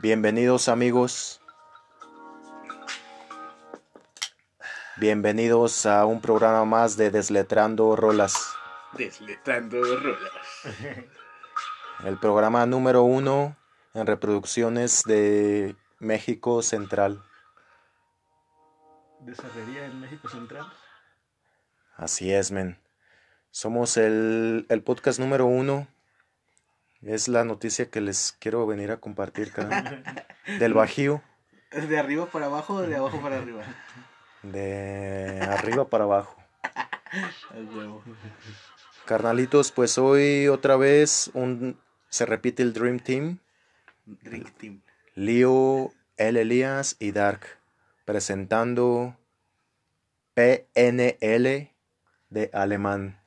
Bienvenidos amigos. Bienvenidos a un programa más de Desletrando Rolas. Desletrando rolas. El programa número uno en reproducciones de México Central. ¿De cerrería en México Central? Así es, men. Somos el, el podcast número uno. Es la noticia que les quiero venir a compartir, carnal. Del Bajío. ¿De arriba para abajo o de abajo para arriba? De arriba para abajo. Carnalitos, pues hoy otra vez un, se repite el Dream Team. Drink Team. Leo, El Elías y Dark. Presentando PNL de alemán.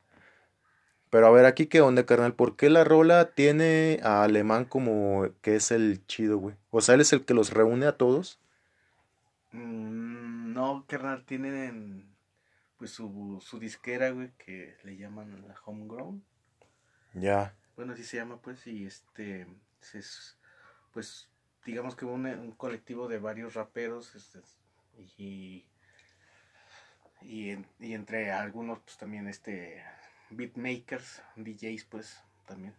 Pero a ver, aquí qué onda, carnal. ¿Por qué la rola tiene a alemán como que es el chido, güey? O sea, él es el que los reúne a todos. Mm, no, carnal, tienen pues su, su disquera, güey, que le llaman la Homegrown. Ya. Bueno, así se llama, pues, y este, es, pues, digamos que un, un colectivo de varios raperos, este, y, y, en- y entre algunos, pues, también, este, beatmakers, DJs, pues, también,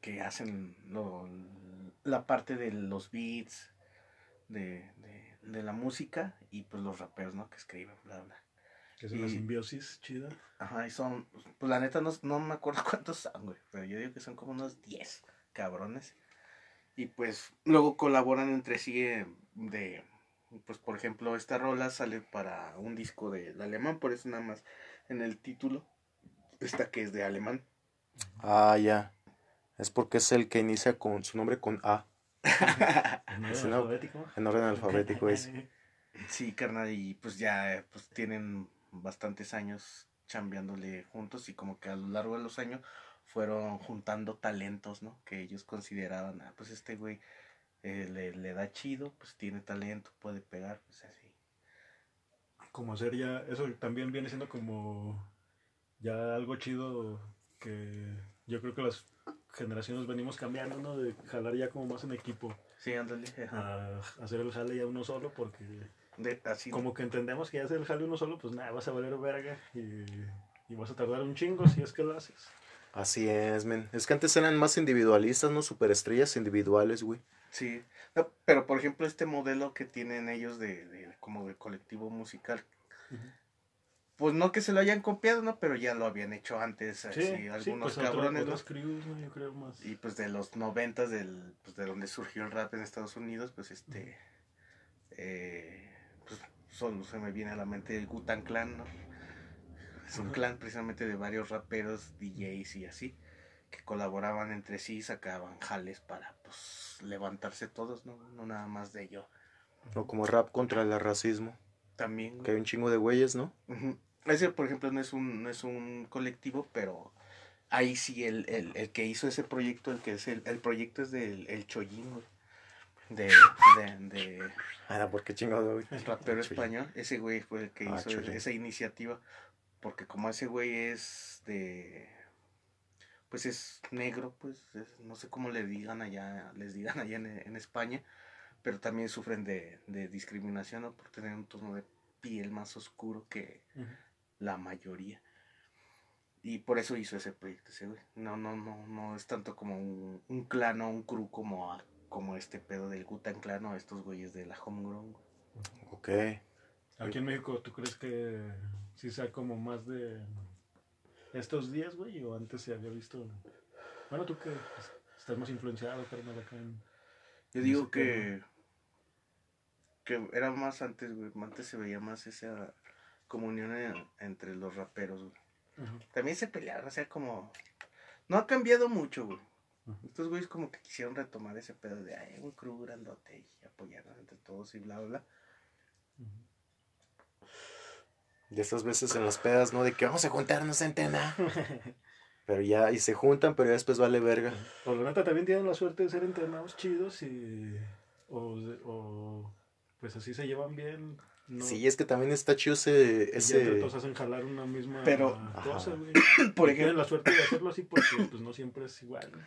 que hacen lo- la parte de los beats, de, de, de la música, y pues los raperos, ¿no? Que escriben, bla, bla. Es una Y- simbiosis chida. Ajá, y son, pues la neta no, no me acuerdo cuántos son, güey, pero yo digo que son como unos 10 cabrones. Y pues luego colaboran entre sí eh, de, pues por ejemplo, esta rola sale para un disco del alemán, por eso nada más en el título, esta que es de alemán. Ah, ya. Es porque es el que inicia con su nombre con A. En orden alfabético. En orden alfabético es. Sí, carnal, y pues ya pues tienen bastantes años chambeándole juntos y como que a lo largo de los años fueron juntando talentos, ¿no? Que ellos consideraban, ah, pues este güey eh, le, le da chido, pues tiene talento, puede pegar, pues así. Como hacer ya, eso también viene siendo como ya algo chido que yo creo que las generaciones venimos cambiando, ¿no? De jalar ya como más en equipo, Sí, ándale, ajá. a hacer el jale ya uno solo, porque De- así, como que entendemos que ya hacer el jale uno solo, pues nada, vas a valer verga y, y vas a tardar un chingo si es que lo haces. Así es, men. Es que antes eran más individualistas, ¿no? Superestrellas individuales, güey. Sí, No, pero por ejemplo este modelo que tienen ellos de, de como de colectivo musical, pues no que se lo hayan copiado, ¿no? Pero ya lo habían hecho antes, así, Sí, algunos sí, pues otro- cabrones, ¿no? otras crews, ¿no? Yo creo más. Y pues de los noventas, del, pues de donde surgió el rap en Estados Unidos, pues este, eh, pues solo se me viene a la mente el Gutan Clan, ¿no? Es un clan precisamente de varios raperos, DJs y así, que colaboraban entre sí y sacaban jales para, pues, levantarse todos, ¿no? No nada más de ello. O como rap contra el racismo. También, Que hay un chingo de güeyes, ¿no? Ujú. Ese, por ejemplo, no es un, no es un colectivo, pero ahí sí el, el, el que hizo ese proyecto, el que es el, el proyecto es del el Chollín, güey. De, de, de Ah, ¿por qué chingado, güey? el rapero español. Ese güey fue el que Ah, hizo Chollín. esa iniciativa. Porque como ese güey es de pues es negro, pues es- no sé cómo le digan allá, les digan allá en, en España, pero también sufren de, de discriminación ¿no? por tener un tono de piel más oscuro que la mayoría. Y por eso hizo ese proyecto ese güey. No, no, no, no es tanto como un, un clan o un crew como, a- como este pedo del Gutan Clan o estos güeyes de la Homegrown. güey. Ok. Aquí en México, ¿tú crees que sí sea como más de estos días, güey? ¿O antes se había visto? Bueno, tú que pues, estás más influenciado, carnal, acá en... Yo digo que, que era más antes, güey. Antes se veía más esa comunión en- entre los raperos, güey. También se peleaban, o sea, como... No ha cambiado mucho, güey. Estos güeyes como que quisieron retomar ese pedo de, ay, un crew grandote y apoyarnos entre todos y bla, bla, bla. De estas veces en las pedas, ¿no? De que vamos a juntarnos en tena. Pero ya, y se juntan, pero ya después vale verga. O la neta también tienen la suerte de ser entrenados chidos y... O, o, pues así se llevan bien No, Sí, es que también está chido ese... ese... entre todos hacen jalar una misma Pero- cosa, güey. Por ejemplo, la suerte de hacerlo así porque pues no siempre es igual. ¿no?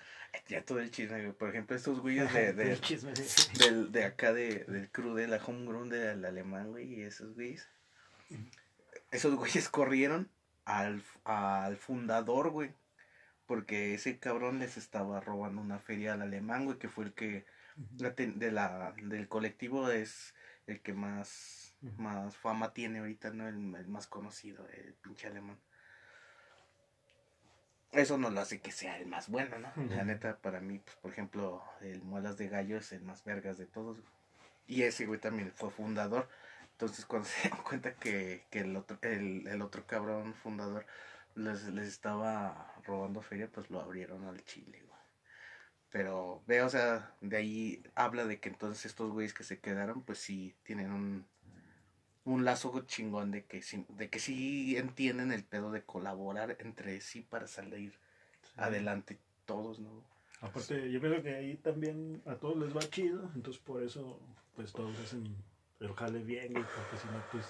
ya todo el chisme, güey. Por ejemplo, estos güeyes de, de, El chisme. del, de acá de, del crew de la homegrown del alemán, güey, y esos güeyes. Esos güeyes corrieron al, al fundador, güey. Porque ese cabrón les estaba robando una feria al alemán, güey, que fue el que de la, del colectivo es el que más, más fama tiene ahorita, ¿no? El, el más conocido, el pinche alemán. Eso no lo hace que sea el más bueno, ¿no? La neta, para mí, pues, por ejemplo, el Muelas de Gallo es el más vergas de todos. Y ese güey también fue fundador. Entonces, cuando se dieron cuenta que, que el, otro, el, el otro cabrón fundador les, les estaba robando feria, pues lo abrieron al chile, güey. Pero veo, o sea, de ahí habla de que entonces estos güeyes que se quedaron, pues sí tienen un, un lazo chingón de que, sí, de que sí entienden el pedo de colaborar entre sí para salir adelante todos, ¿no? Aparte, yo creo que ahí también a todos les va chido, entonces por eso, pues todos hacen el jale bien, porque si no, pues,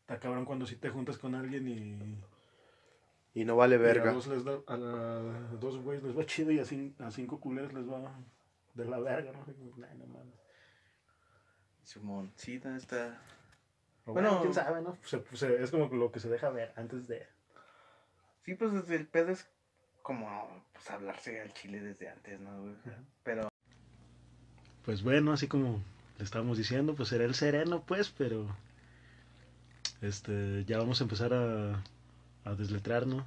está cabrón cuando si te juntas con alguien y, Y no vale y a verga. dos, les da, a, la- a dos güeyes les va chido y a, cin- a cinco culeros les va de la verga, ¿no? Nah, no mames. Simón, sí, está... Bueno. bueno, quién sabe, ¿no? Se- se- es como lo que se deja ver antes de... Sí, pues desde el pedo es como pues hablarse al chile desde antes, ¿no? güey? Pero Pues bueno, así como le estábamos diciendo, pues será el sereno, pues, pero este ya vamos a empezar a, a desletrar, ¿no?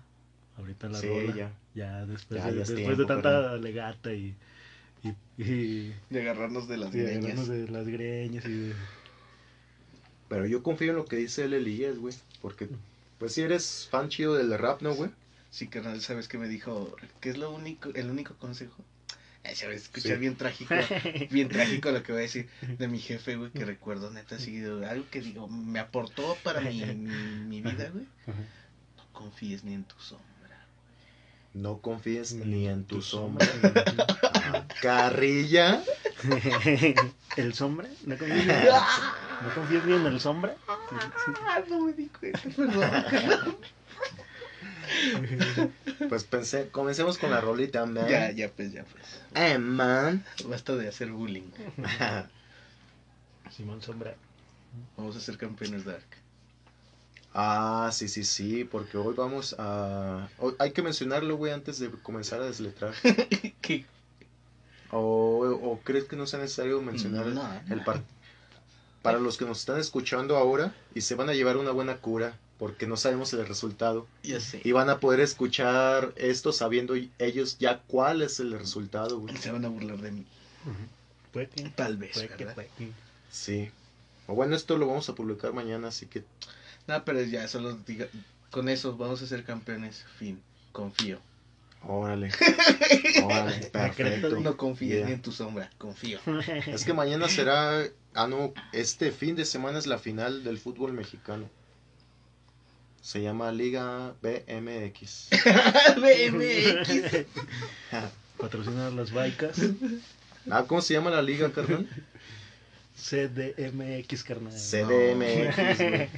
Ahorita la Sí, rola. ya. Ya después, Ya, de, ya es después tiempo, de tanta legata y, y, y, de agarrarnos de las y greñas. agarrarnos de las greñas y de... Pero yo confío en lo que dice el Elías, güey. Porque, pues si eres fan chido del rap, ¿no, güey? Sí, carnal, ¿sabes qué me dijo? ¿Qué es lo único, el único consejo? Eh, se va a escuchar Sí. bien trágico, bien trágico lo que voy a decir de mi jefe, güey, que recuerdo neta así, de algo que digo, me aportó para mi, mi, mi vida, güey. No confíes ni en tu sombra. No confíes ni en tu Tu sombra. Ah, Carrilla. ¿El sombra? ¿No confías, ¿No confías ni en el sombra? Ah, no me di cuenta, perdón. Pues pensé, comencemos con la rolita, man. ya, ya, pues, ya, pues. Eh, man. Basta de hacer bullying. Simón Sombra. Vamos a ser campeones Dark. Ah, sí, sí, sí, porque hoy vamos a... hoy- hay que mencionarlo, güey, antes de comenzar a desletrar. ¿Qué? ¿O, o crees que no sea necesario mencionar No, el no. par- Para los que nos están escuchando ahora y se van a llevar una buena cura, porque no sabemos el resultado. Ya sé. Y van a poder escuchar esto sabiendo ellos ya cuál es el resultado, güey. Se van a burlar de mí. Puede que, Tal vez, puede que, ¿verdad? puede que. Sí. O bueno, esto lo vamos a publicar mañana, así que No, pero ya, solo diga, con eso vamos a ser campeones. Fin. Confío. órale. Órale, perfecto. No confíes Yeah. ni en tu sombra. Confío. Es que mañana será, ah no, este fin de semana es la final del fútbol mexicano. Se llama Liga BMX. BMX. Patrocinar las baicas. Ah, ¿cómo se llama la liga, carnal? CDMX, carnal. CDMX, güey.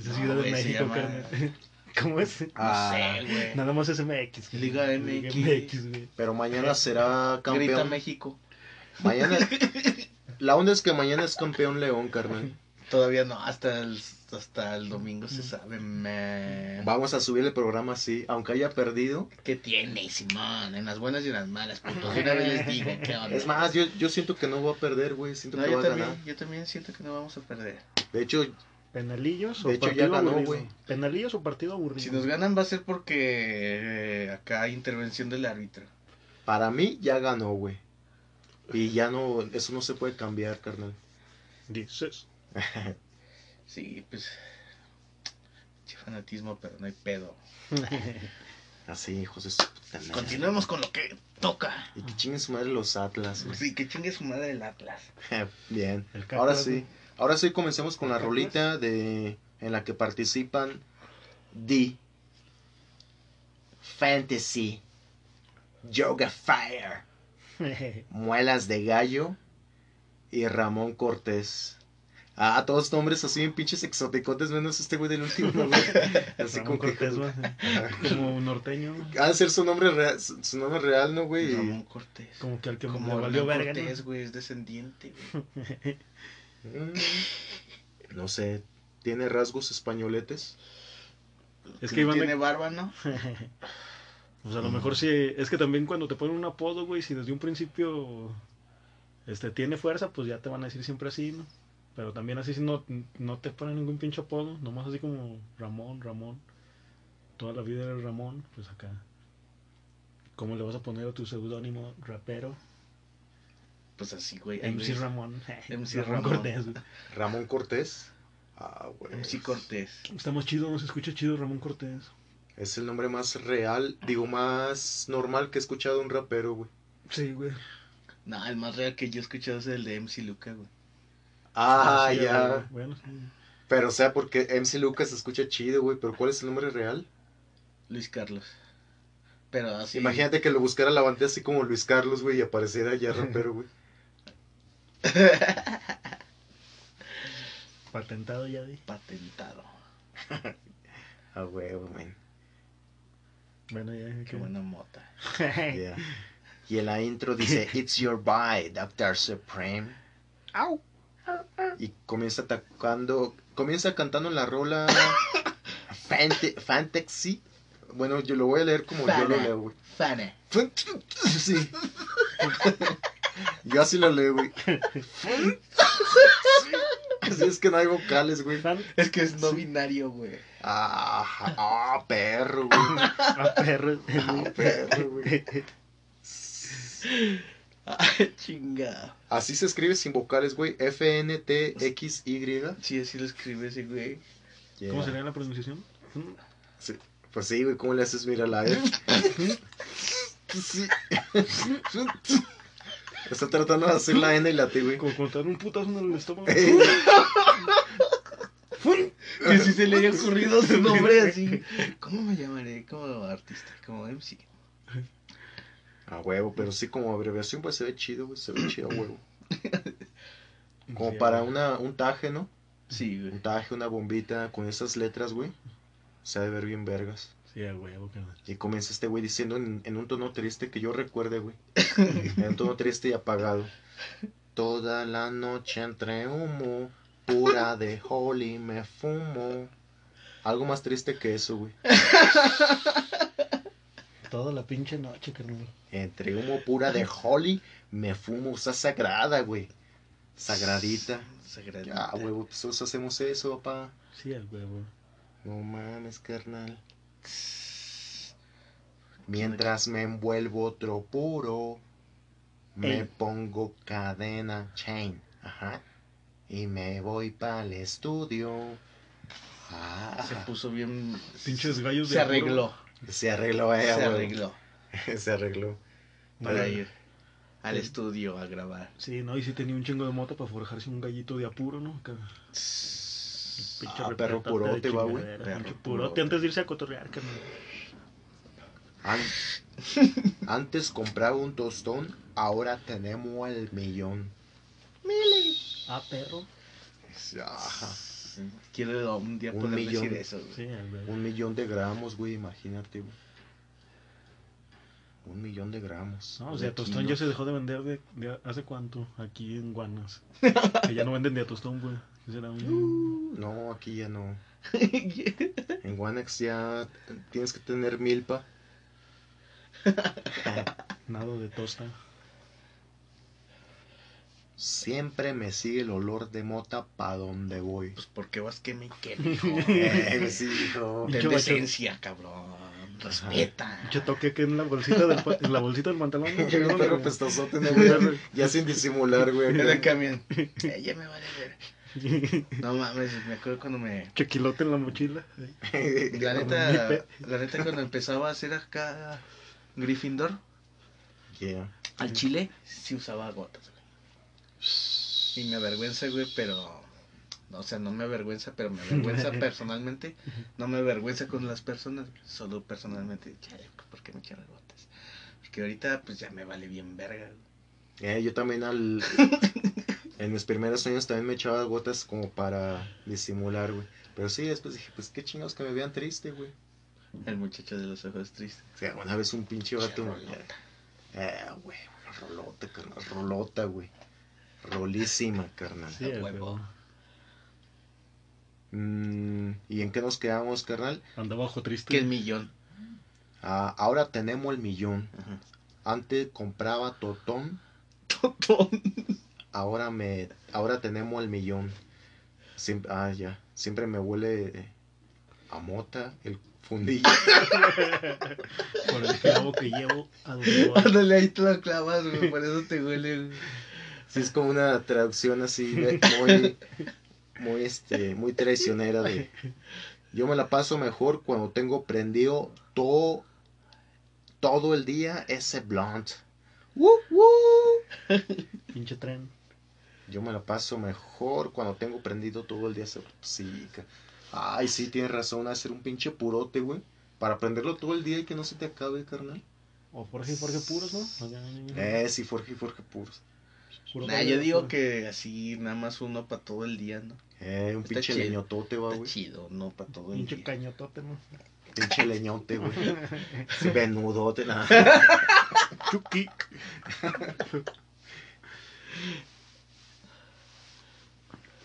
Esa No, Ciudad de México, llama- carnal. ¿Cómo es? Ah, No sé, güey. Nada más es MX. güey. Liga MX. MX, güey. Pero mañana será Grita campeón. México. Mañana. La onda es que mañana es campeón León, carnal. Todavía no, hasta el, hasta el domingo se sabe. man. Vamos a subir el programa así, aunque haya perdido. ¿Qué tiene, Simón? En las buenas y en las malas, putos. Una vez les digo, ¿qué onda? Es más, yo, yo siento que no va a perder, güey. Siento No, que yo va a también, ganar. yo también siento que no vamos a perder. De hecho, ¿Penalillos o De hecho, partido ya ganó, aburrido? güey. ¿Penalillos o partido aburrido? Si nos ganan va a ser porque eh, acá hay intervención del árbitro. para mí ya ganó, güey. Y ya no, eso no se puede cambiar, carnal. Dices. Sí, pues. Che fanatismo, pero no hay pedo. Así, hijos de su puta madre. Continuemos con lo que toca. Y que chinguen su madre los Atlas, güey. Sí, que chingue su madre el Atlas. Bien. El Ahora sí. Ahora sí comencemos con la rolita de en la que participan D Fantasy Yoga Fire Muelas de Gallo y Ramón Cortés. Ah, todos nombres así bien pinches exoticotes, menos este güey del último, ¿no, güey. Así Ramón como. Cortés, güey. Como un norteño. Ha de ser su nombre real, su, nombre real, ¿no, güey? Ramón Cortés. Como que al que Como valió verga. güey, es descendiente, güey. Mm, No sé, tiene rasgos españoletes. Es que iban de- Tiene barba, ¿no? Pues a lo mejor sí, es que también cuando te ponen un apodo, güey, si desde un principio este tiene fuerza, pues ya te van a decir siempre así, ¿no? Pero también así si no, no te ponen ningún pinche apodo, nomás así como Ramón, Ramón. Toda la vida eres Ramón, pues acá. ¿Cómo le vas a poner a tu seudónimo rapero? Pues así, güey. MC ves. Ramón. MC Ramón. Cortés. güey. Ramón Cortés. Ah, güey. MC Cortés. Está más chido, no se escucha chido Ramón Cortés. Es el nombre más real, digo, más normal que he escuchado un rapero, güey. Sí, güey. No, el más real que yo he escuchado es el de MC Luca, güey. Ah, sí, ya. Bueno, sí. Pero, o sea, porque MC Lucas se escucha chido, güey. Pero, ¿cuál es el nombre real? Luis Carlos. Pero así. Imagínate que lo buscara la bandera así como Luis Carlos, güey, y apareciera ya rapero, güey. Patentado ya di. Patentado. Ah, huevo, man. Bueno, ya. Qué buena mota. Yeah. Y en la intro dice, It's your bye, Doctor Supreme. Au. Y comienza atacando, comienza cantando la rola Fante- Fantasy. Bueno, yo lo voy a leer como yo lo leo, güey. Fane. Sí. Yo así lo leo, güey. Así es que no hay vocales, güey. Es que es no binario, güey. Ah, ah, perro, güey. Ah, perro. Ah, perro, güey. Ah, chinga. Así se escribe sin vocales, güey. F-N-T-X-Y. Sí, así lo escribe ese güey. ¿Cómo sería la pronunciación? Sí. Pues sí, güey, ¿cómo le haces? Mira la F. Sí. Está tratando de hacer la N y la T, güey. Como contar un putazo en el estómago. Que si se le haya ocurrido su nombre así. ¿Cómo me llamaré? Como artista, como MC. A huevo, pero sí como abreviación pues se ve chido, güey. Se ve chido a huevo. Como Sí, para una, un taje, ¿no? Sí, güey. Un taje, una bombita con esas letras, güey. Se ha de ver bien vergas. Sí, a huevo, carnal. Y comienza este güey diciendo en, en un tono triste que yo recuerde, güey. En un tono triste y apagado. Toda la noche entre humo, pura de Holly me fumo. Algo más triste que eso, güey. Toda la pinche noche, carnal. Entre humo pura de Holly me fumo. O sea, sagrada, güey. Sagradita. Sagradita. Ya, huevo, pues nosotros hacemos eso, papá. Sí, a huevo. No mames, carnal. Mientras me envuelvo otro puro, me Ey. pongo cadena chain. Ajá. Y me voy para el estudio. Ah, Se puso bien. Pinches gallos de Se arregló. Se arregló, eh, Se arregló. se arregló. Para ir al estudio a grabar. Sí, no, y sí tenía un chingo de mota para forjarse un gallito de apuro, ¿no? Acá, pinche Ah, perro purote, va, güey. Perro purote. purote antes de irse a cotorrear, carnal. An- Antes compraba un tostón, ahora tenemos el millón. Ah, perro. Ajá. Quiero un día Un poder millón. decir eso. güey. Sí. Un millón de gramos, güey, imagínate, güey. Un millón de gramos. No, o sea, Tostón ya se dejó de vender de, de hace cuánto aquí en Guanas. que ya no venden de a Tostón, güey. ¿Qué será un... No, aquí ya no. En Wanex ya tienes que tener milpa. Nado de tosta. Siempre me sigue el olor de mota pa' donde voy. Pues porque vas que me queme, hijo. Eh, sí, hijo. Ten decencia, cabrón. Respeta. Pinche toque que en la bolsita del, en la bolsita del pantalón. ¿no? Pestosote, ¿no, güey? Ya sin disimular, güey. En el camión. Eh, ya me vale ver. No mames, me acuerdo cuando me. Chequilote en la mochila. La neta, la neta cuando empezaba a hacer acá Gryffindor, Yeah. al chile, sí usaba gotas. Y me avergüenza, güey, pero. O sea, no me avergüenza, pero me avergüenza personalmente. No me avergüenza con las personas, solo personalmente. Chale, ¿por qué me echaron gotas? Porque ahorita, pues ya me vale bien verga. Eh, yo también al... En mis primeros años también me echaba gotas como para disimular, güey. Pero sí, después dije, pues qué chingados que me vean triste, güey. El muchacho de los ojos tristes. O sea, una vez un pinche vato. Eh, güey, rolota, carnal. Rolota, güey. Rolísima, carnal. Sí, huevo. Mm, ¿Y en qué nos quedamos, carnal? Andaba ojo triste. Que el millón. Ah, ahora tenemos el millón. Ajá. Antes compraba totón, Totón. ahora me, ahora tenemos el millón. Siempre, ah, ya. Siempre me huele a mota el fundillo. Por el clavo que llevo a donde voy. Ándale, ahí te lo clavas, güey. Por eso te huele, güey. Sí, es como una traducción así de- muy, muy, este, muy traicionera de. Yo me la paso mejor cuando tengo prendido todo, todo el día ese blunt. ¡Woo, woo! Pinche tren. Yo me la paso mejor cuando tengo prendido todo el día ese. Sí, ay, sí, tienes razón, hacer un pinche purote, güey. Para prenderlo todo el día y que no se te acabe, carnal. O Jorge, Jorge puros, ¿no? Eh, sí, Forge, Forge puros. Puro Nah, yo digo que así, nada más uno para todo el día, ¿no? Eh, un Está pinche chido. leñotote, va, Está güey. chido, no para todo el Pinche día. cañotote, ¿no? Pinche leñote, güey. Sí, venudote, nada. Chucky.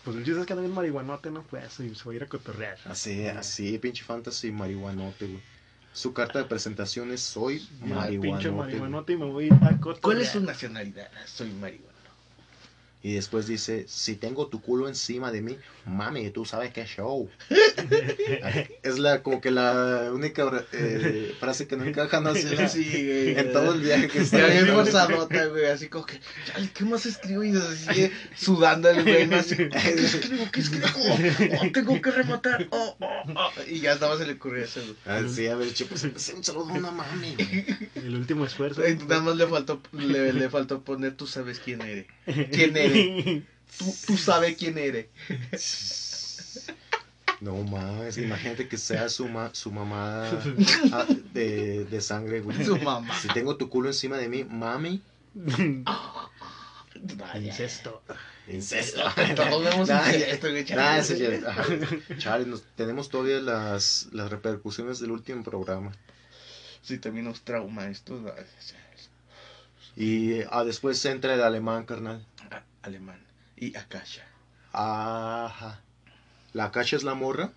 Pues el chiste es que bien marihuanote, ¿no? Pues y se va a ir a cotorrear. Así, así, pinche fantasy marihuanote, güey. Su carta de presentación es soy Ya, Pinche marihuanote. marihuanote y me voy a cotorrear. ¿Cuál es su nacionalidad? Soy marihuana. Y después dice, si tengo tu culo encima de mí, mami, tú sabes qué show. es la como que la única eh, frase que no encaja, no la- Sí, güey. en todo el viaje que está. Bien haciendo. forzadota, güey, así como que, chale, ¿qué más escribo? Y así eh, sudando el güey, así, ¿qué escribo? ¿Qué escribo? Oh, tengo que rematar, oh, oh, oh. Y ya más se le ocurrió eso, güey. Ah, a ver, che, pues empecé un saludo a una mami. El último esfuerzo. Nada más le faltó, le, le faltó poner, tú sabes quién eres. ¿Quién eres? Tú, tú sabes quién eres. No mames, imagínate que sea su, ma- su mamá ah, de, de sangre, güey. Su mamá. Si tengo tu culo encima de mí, mami, Incesto. incesto. Todos vemos Nah, incesto. Nah, ese. Chale, nos- tenemos todavía las, las repercusiones del último programa. Sí, también nos trauma esto. Y ah, después entra el alemán, carnal. Alemán. Y Akasha. Ajá. ¿La cacha es la morra?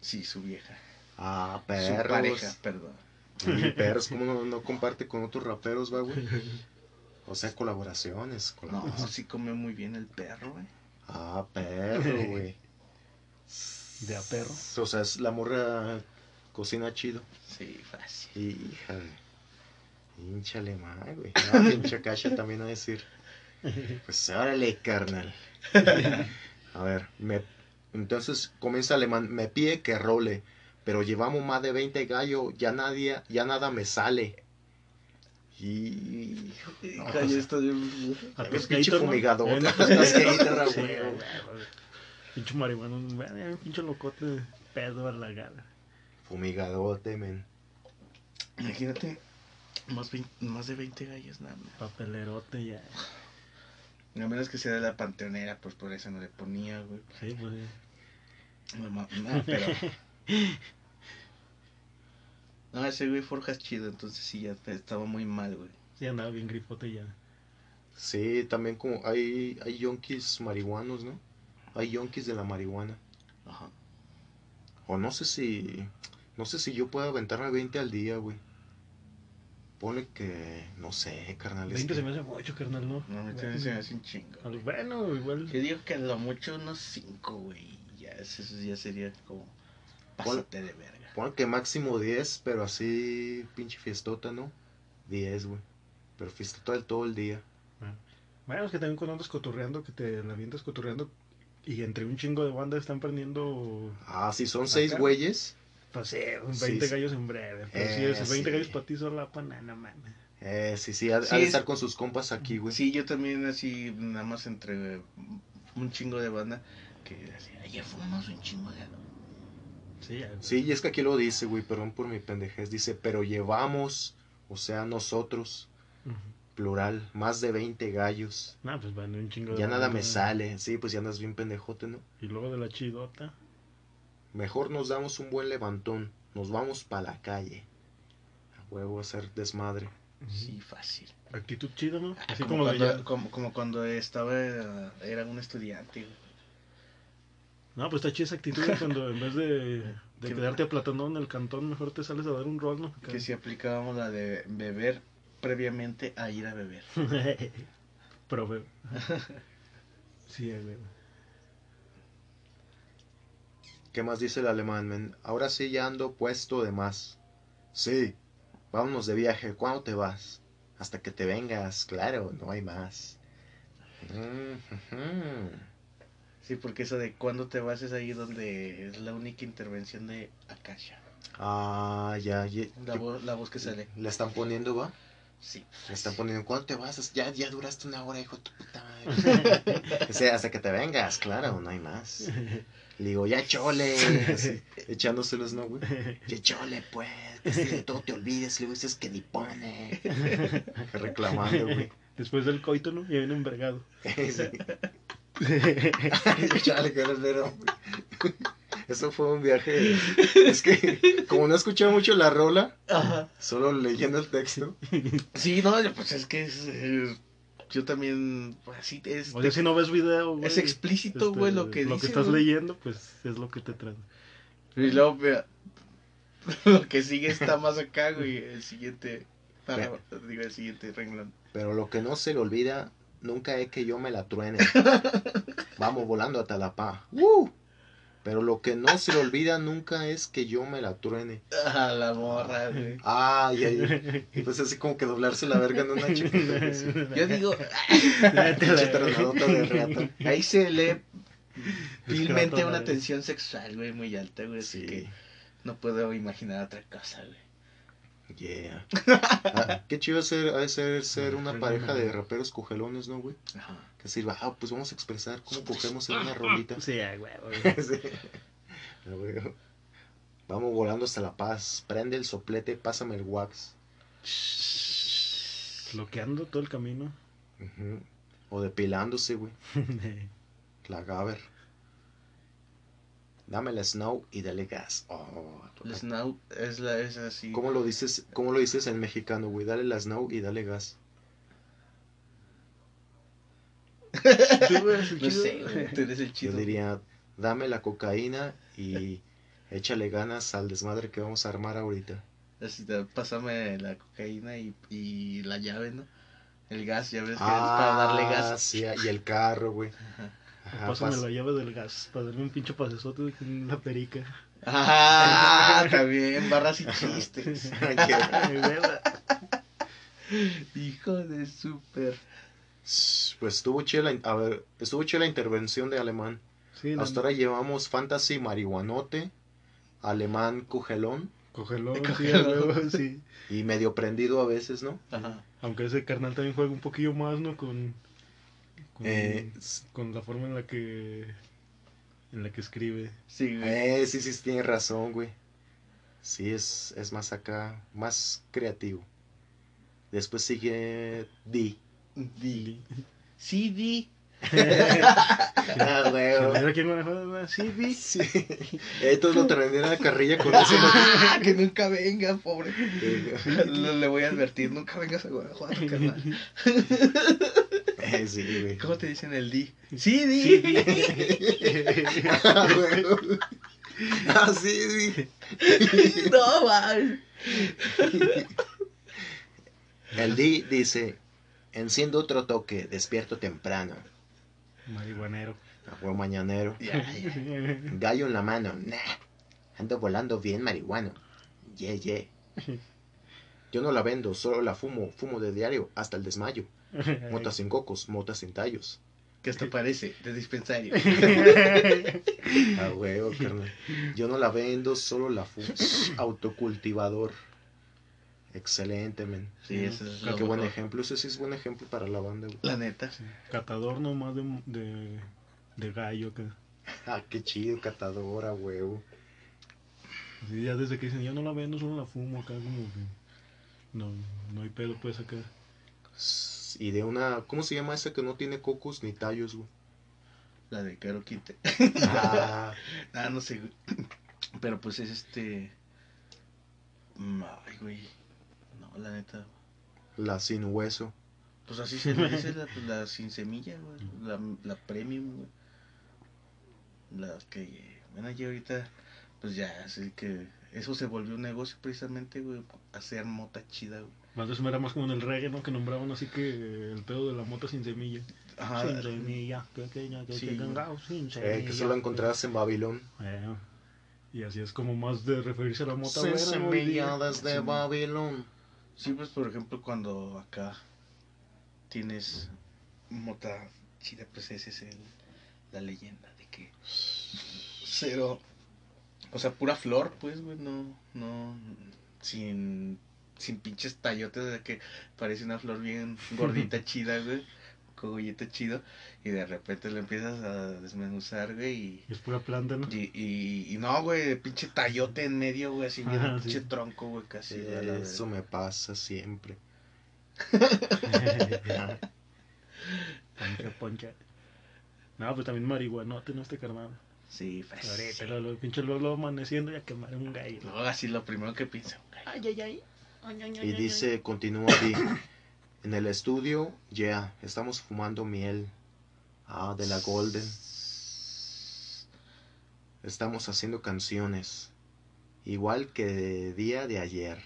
Sí, su vieja. Ah, Su perros. pareja, perdón. Sí, perros, ¿cómo no, no comparte con otros raperos, va, güey? O sea, colaboraciones. No, colaboraciones. sí come muy bien el perro, güey. Ah, perro, güey. De a perro. O sea, es la morra cocina chido. Sí, fácil. Hija de... Hincha alemán, güey. No, pinche cacha también a decir. Pues órale, carnal. A ver, me... entonces comienza alemán. Me pide que role, pero llevamos más de 20 gallos, ya nadie, ya nada me sale. Y... No, cayó pues, esto de... A tus pinche fumigador. Eh, Sí. Pinche marihuana, güey, pinche locote, pedo a la gana. Fumigadote, men. Imagínate, más, de 20 gallos nada más. Papelerote ya. A menos que sea de la panteonera, pues por eso no le ponía, güey. Sí, pues sí. No, no, pero... No, ese güey Forja es chido, entonces sí, ya estaba muy mal, güey. Sí, andaba bien grifote ya. Sí, también como hay, hay yonkis marihuanos, ¿no? Hay yonkis de la marihuana. Ajá. O no sé si. No sé si yo puedo aventarme 20 al día, güey. Pone que. No sé, carnal. es 20 se que- me hace mucho, carnal, ¿no? No, me también se me hace un chingo. Bueno, igual. Yo digo que a lo mucho unos 5, güey. Ya, eso ya sería como... Pásate de verga. Pone que máximo 10, pero así. Pinche fiestota, ¿no? 10, güey. Pero fiestota del todo el día. Bueno, es que también cuando andas cotorreando, que te la avientas cotorreando y entre un chingo de banda están prendiendo, Ah, si son 6 Acá. güeyes. Pues sí, Sí, 20 sí. gallos en breve. Pero Eh, si es 20 sí. gallos para ti sola, pa' nada, man. Eh, sí, sí, ha, Sí, ha de es- estar con sus compas aquí, güey. Sí, yo también así, nada más entre un chingo de banda, que así, ayer fumamos un chingo de... Sí, ya. Sí, y es que aquí lo dice, güey, perdón por mi pendejez. Dice, pero llevamos, o sea, nosotros. Ujú. plural, más de 20 gallos. Nah, pues van un chingo de Ya nada me banda. sale, sí, pues ya andas bien pendejote, ¿no? Y luego de la chidota. Mejor nos damos un buen levantón, nos vamos pa' la calle. A huevo a hacer desmadre. Sí, fácil. Actitud chida, ¿no? Así como, como, de cuando, ya- como, como cuando estaba, era un estudiante. güey. No, pues está chida esa actitud cuando en vez de, de Que- quedarte aplatanado en el cantón, mejor te sales a dar un rol, ¿no? Acá. Que si aplicábamos la de beber previamente a ir a beber. Profe. sí, güey. ¿Qué más dice el alemán, men? Ahora sí ya ando puesto de más. Sí, vámonos de viaje. ¿Cuándo te vas? Hasta que te vengas, claro, no hay más. Mm. Sí, porque eso de cuando te vas es ahí donde es la única intervención de Akasha. Ah, ya, ya. La, voz, la voz que sale. ¿Le están poniendo, va? Sí. Le están poniendo, ¿cuándo te vas? Ya, ya duraste una hora, hijo de tu puta madre. o sea, hasta que te vengas, claro, no hay más. Le digo, ya chole. Así, echándoselos, ¿no, güey? Ya chole, pues. Que si de todo te olvides, le digo, es que ni pone. Reclamando, güey. Después del coito, ¿no? Ya viene envergado. Chale, que güey. Eso fue un viaje. Es que, como no escuché mucho la rola, Ajá. solo leyendo el texto. Sí, no, pues es que es, yo también, pues así es, O sea, si no ves video, güey. es explícito, este, güey, lo que Lo dice, que estás güey. leyendo, pues es lo que te trae. Y luego, vea, lo que sigue está más acá, güey, el siguiente, párrafo, digo, el siguiente renglón. Pero lo que no se le olvida nunca es que yo me la truene. Vamos volando a Talapá. ¡Uh! Pero lo que no se le olvida nunca es que yo me la truene. Ah, la morra, güey. Ay, ay. Y pues así como que doblarse la verga en una chiquita. Yo digo, de reata. ahí se lee vilmente una tensión sexual, güey, muy alta, güey, así Sí. que no puedo imaginar otra cosa, güey. Yeah. Ah, qué chido ser, ser, ser una pareja de raperos cogelones, ¿no, güey? Ajá. Que sirva, ah, pues vamos a expresar cómo cogemos en una rolita. Sí, güey, güey. Sí. Vamos volando hasta La Paz. Prende el soplete, pásame el wax. Bloqueando todo el camino. O depilándose, güey. La Gaber. Dame la snow y dale gas. Oh, El snow es, la, es así. ¿Cómo lo dices, cómo lo dices en mexicano, güey? Dale la snow y dale gas. Tú, güey, es el No chido. sé, güey, tú eres el Yo chido. diría, dame la cocaína y échale ganas al desmadre que vamos a armar ahorita. Así, te- pásame la cocaína y, y la llave, ¿no? El gas, ya ves que Ah, es para darle gas. sí, y el carro, güey. Ajá. Ajá, Pásame pas- la llave del gas para darme un pinche pasesote con la perica. Ah, también, barras y chistes. Hijo de súper. Pues estuvo chida la, in- a ver, estuvo chida la intervención de alemán. Sí, la- Hasta ahora llevamos fantasy marihuanote, alemán cugelón sí, a huevo, sí. y medio prendido a veces, ¿no? Ajá. Aunque ese carnal también juega un poquillo más, ¿no? Con, con, Eh, con la forma en la que en la que escribe. Sí, güey. eh, sí, sí, tiene razón, güey. Sí, es, es más acá, más creativo. Después sigue D. Di. Sí, di. Ah, güey. ¿Mira quién manejó? Sí, vi. Sí. Estos lo traen a la carrilla con eso. Ah, que nunca venga, pobre. Le, le voy a advertir, nunca vengas a Guanajuato, carnal. Eh, sí, güey. ¿Cómo te dicen el di? Sí, di. Ah, güey. Ah, sí, sí. no, man. El D dice, enciendo otro toque, despierto temprano. Marihuanero. Agua mañanero. Gallo en la mano. Nah. Ando volando bien marihuano. Yeah, yeah. Yo no la vendo, solo la fumo. Fumo de diario hasta el desmayo. Motas sin cocos, motas sin tallos. Que esto parece de dispensario. A huevo, carnal. Yo no la vendo, solo la fumo. Autocultivador. Excelente, men. Sí, eso es Qué lo buen mejor. ejemplo. Ese sí es buen ejemplo para la banda, güey. La neta. Sí. Catador nomás de, de, de gallo. Que, Ah, qué chido, catadora, huevo. así ya desde que dicen, yo no la vendo, solo la fumo acá como que... No, no hay pedo pues acá. Y de una, ¿cómo se llama esa que no tiene cocos ni tallos, güey? La de Caro Quinte. Ah, Ah, no sé, güey. Pero pues es este. Mm, Ay, güey. La neta. la sin hueso. Pues así se le dice la, la sin semilla, güey. La, la premium, güey. La que. Bueno, ya ahorita. Pues ya, así que. Eso se volvió un negocio precisamente, güey. Hacer mota chida, güey. Más eso era más como en el reggae, ¿no? Que nombraban así que el pedo de la mota sin semilla. Ajá. sin semilla, pequeña, que Sí, te güey. cangao, sin semilla. Eh, que solo encontrarás en Babilón. Eh, y así es como más de referirse a la mota Sin buena, ¿no? Hoy día. semillas de Sí. Babilón. Sí, pues por ejemplo, cuando acá tienes mota chida, pues ese es el, la leyenda de que cero, o sea, pura flor, pues, güey, no, no, sin, sin pinches tallotes, de que parece una flor bien gordita, chida, güey, chido, y de repente lo empiezas a desmenuzar, güey, y... Y es pura planta, ¿no? Y, y, y no, güey, pinche tallote en medio, güey, así bien, Ajá, pinche tronco, güey, casi. Eso me pasa siempre. poncha, poncha. No, pues también marihuanote, ¿no? Este carnal. Sí, pues. Ahorita, sí. lo, lo pinche luego amaneciendo y a quemar un gallo. No, así lo primero que piensa. Ay, ay, ay. Ay, ay, Y ay, dice, continúa aquí. En el estudio, ya, estamos fumando miel. Ah, de la Golden. Estamos haciendo canciones. Igual que de día de ayer. ay.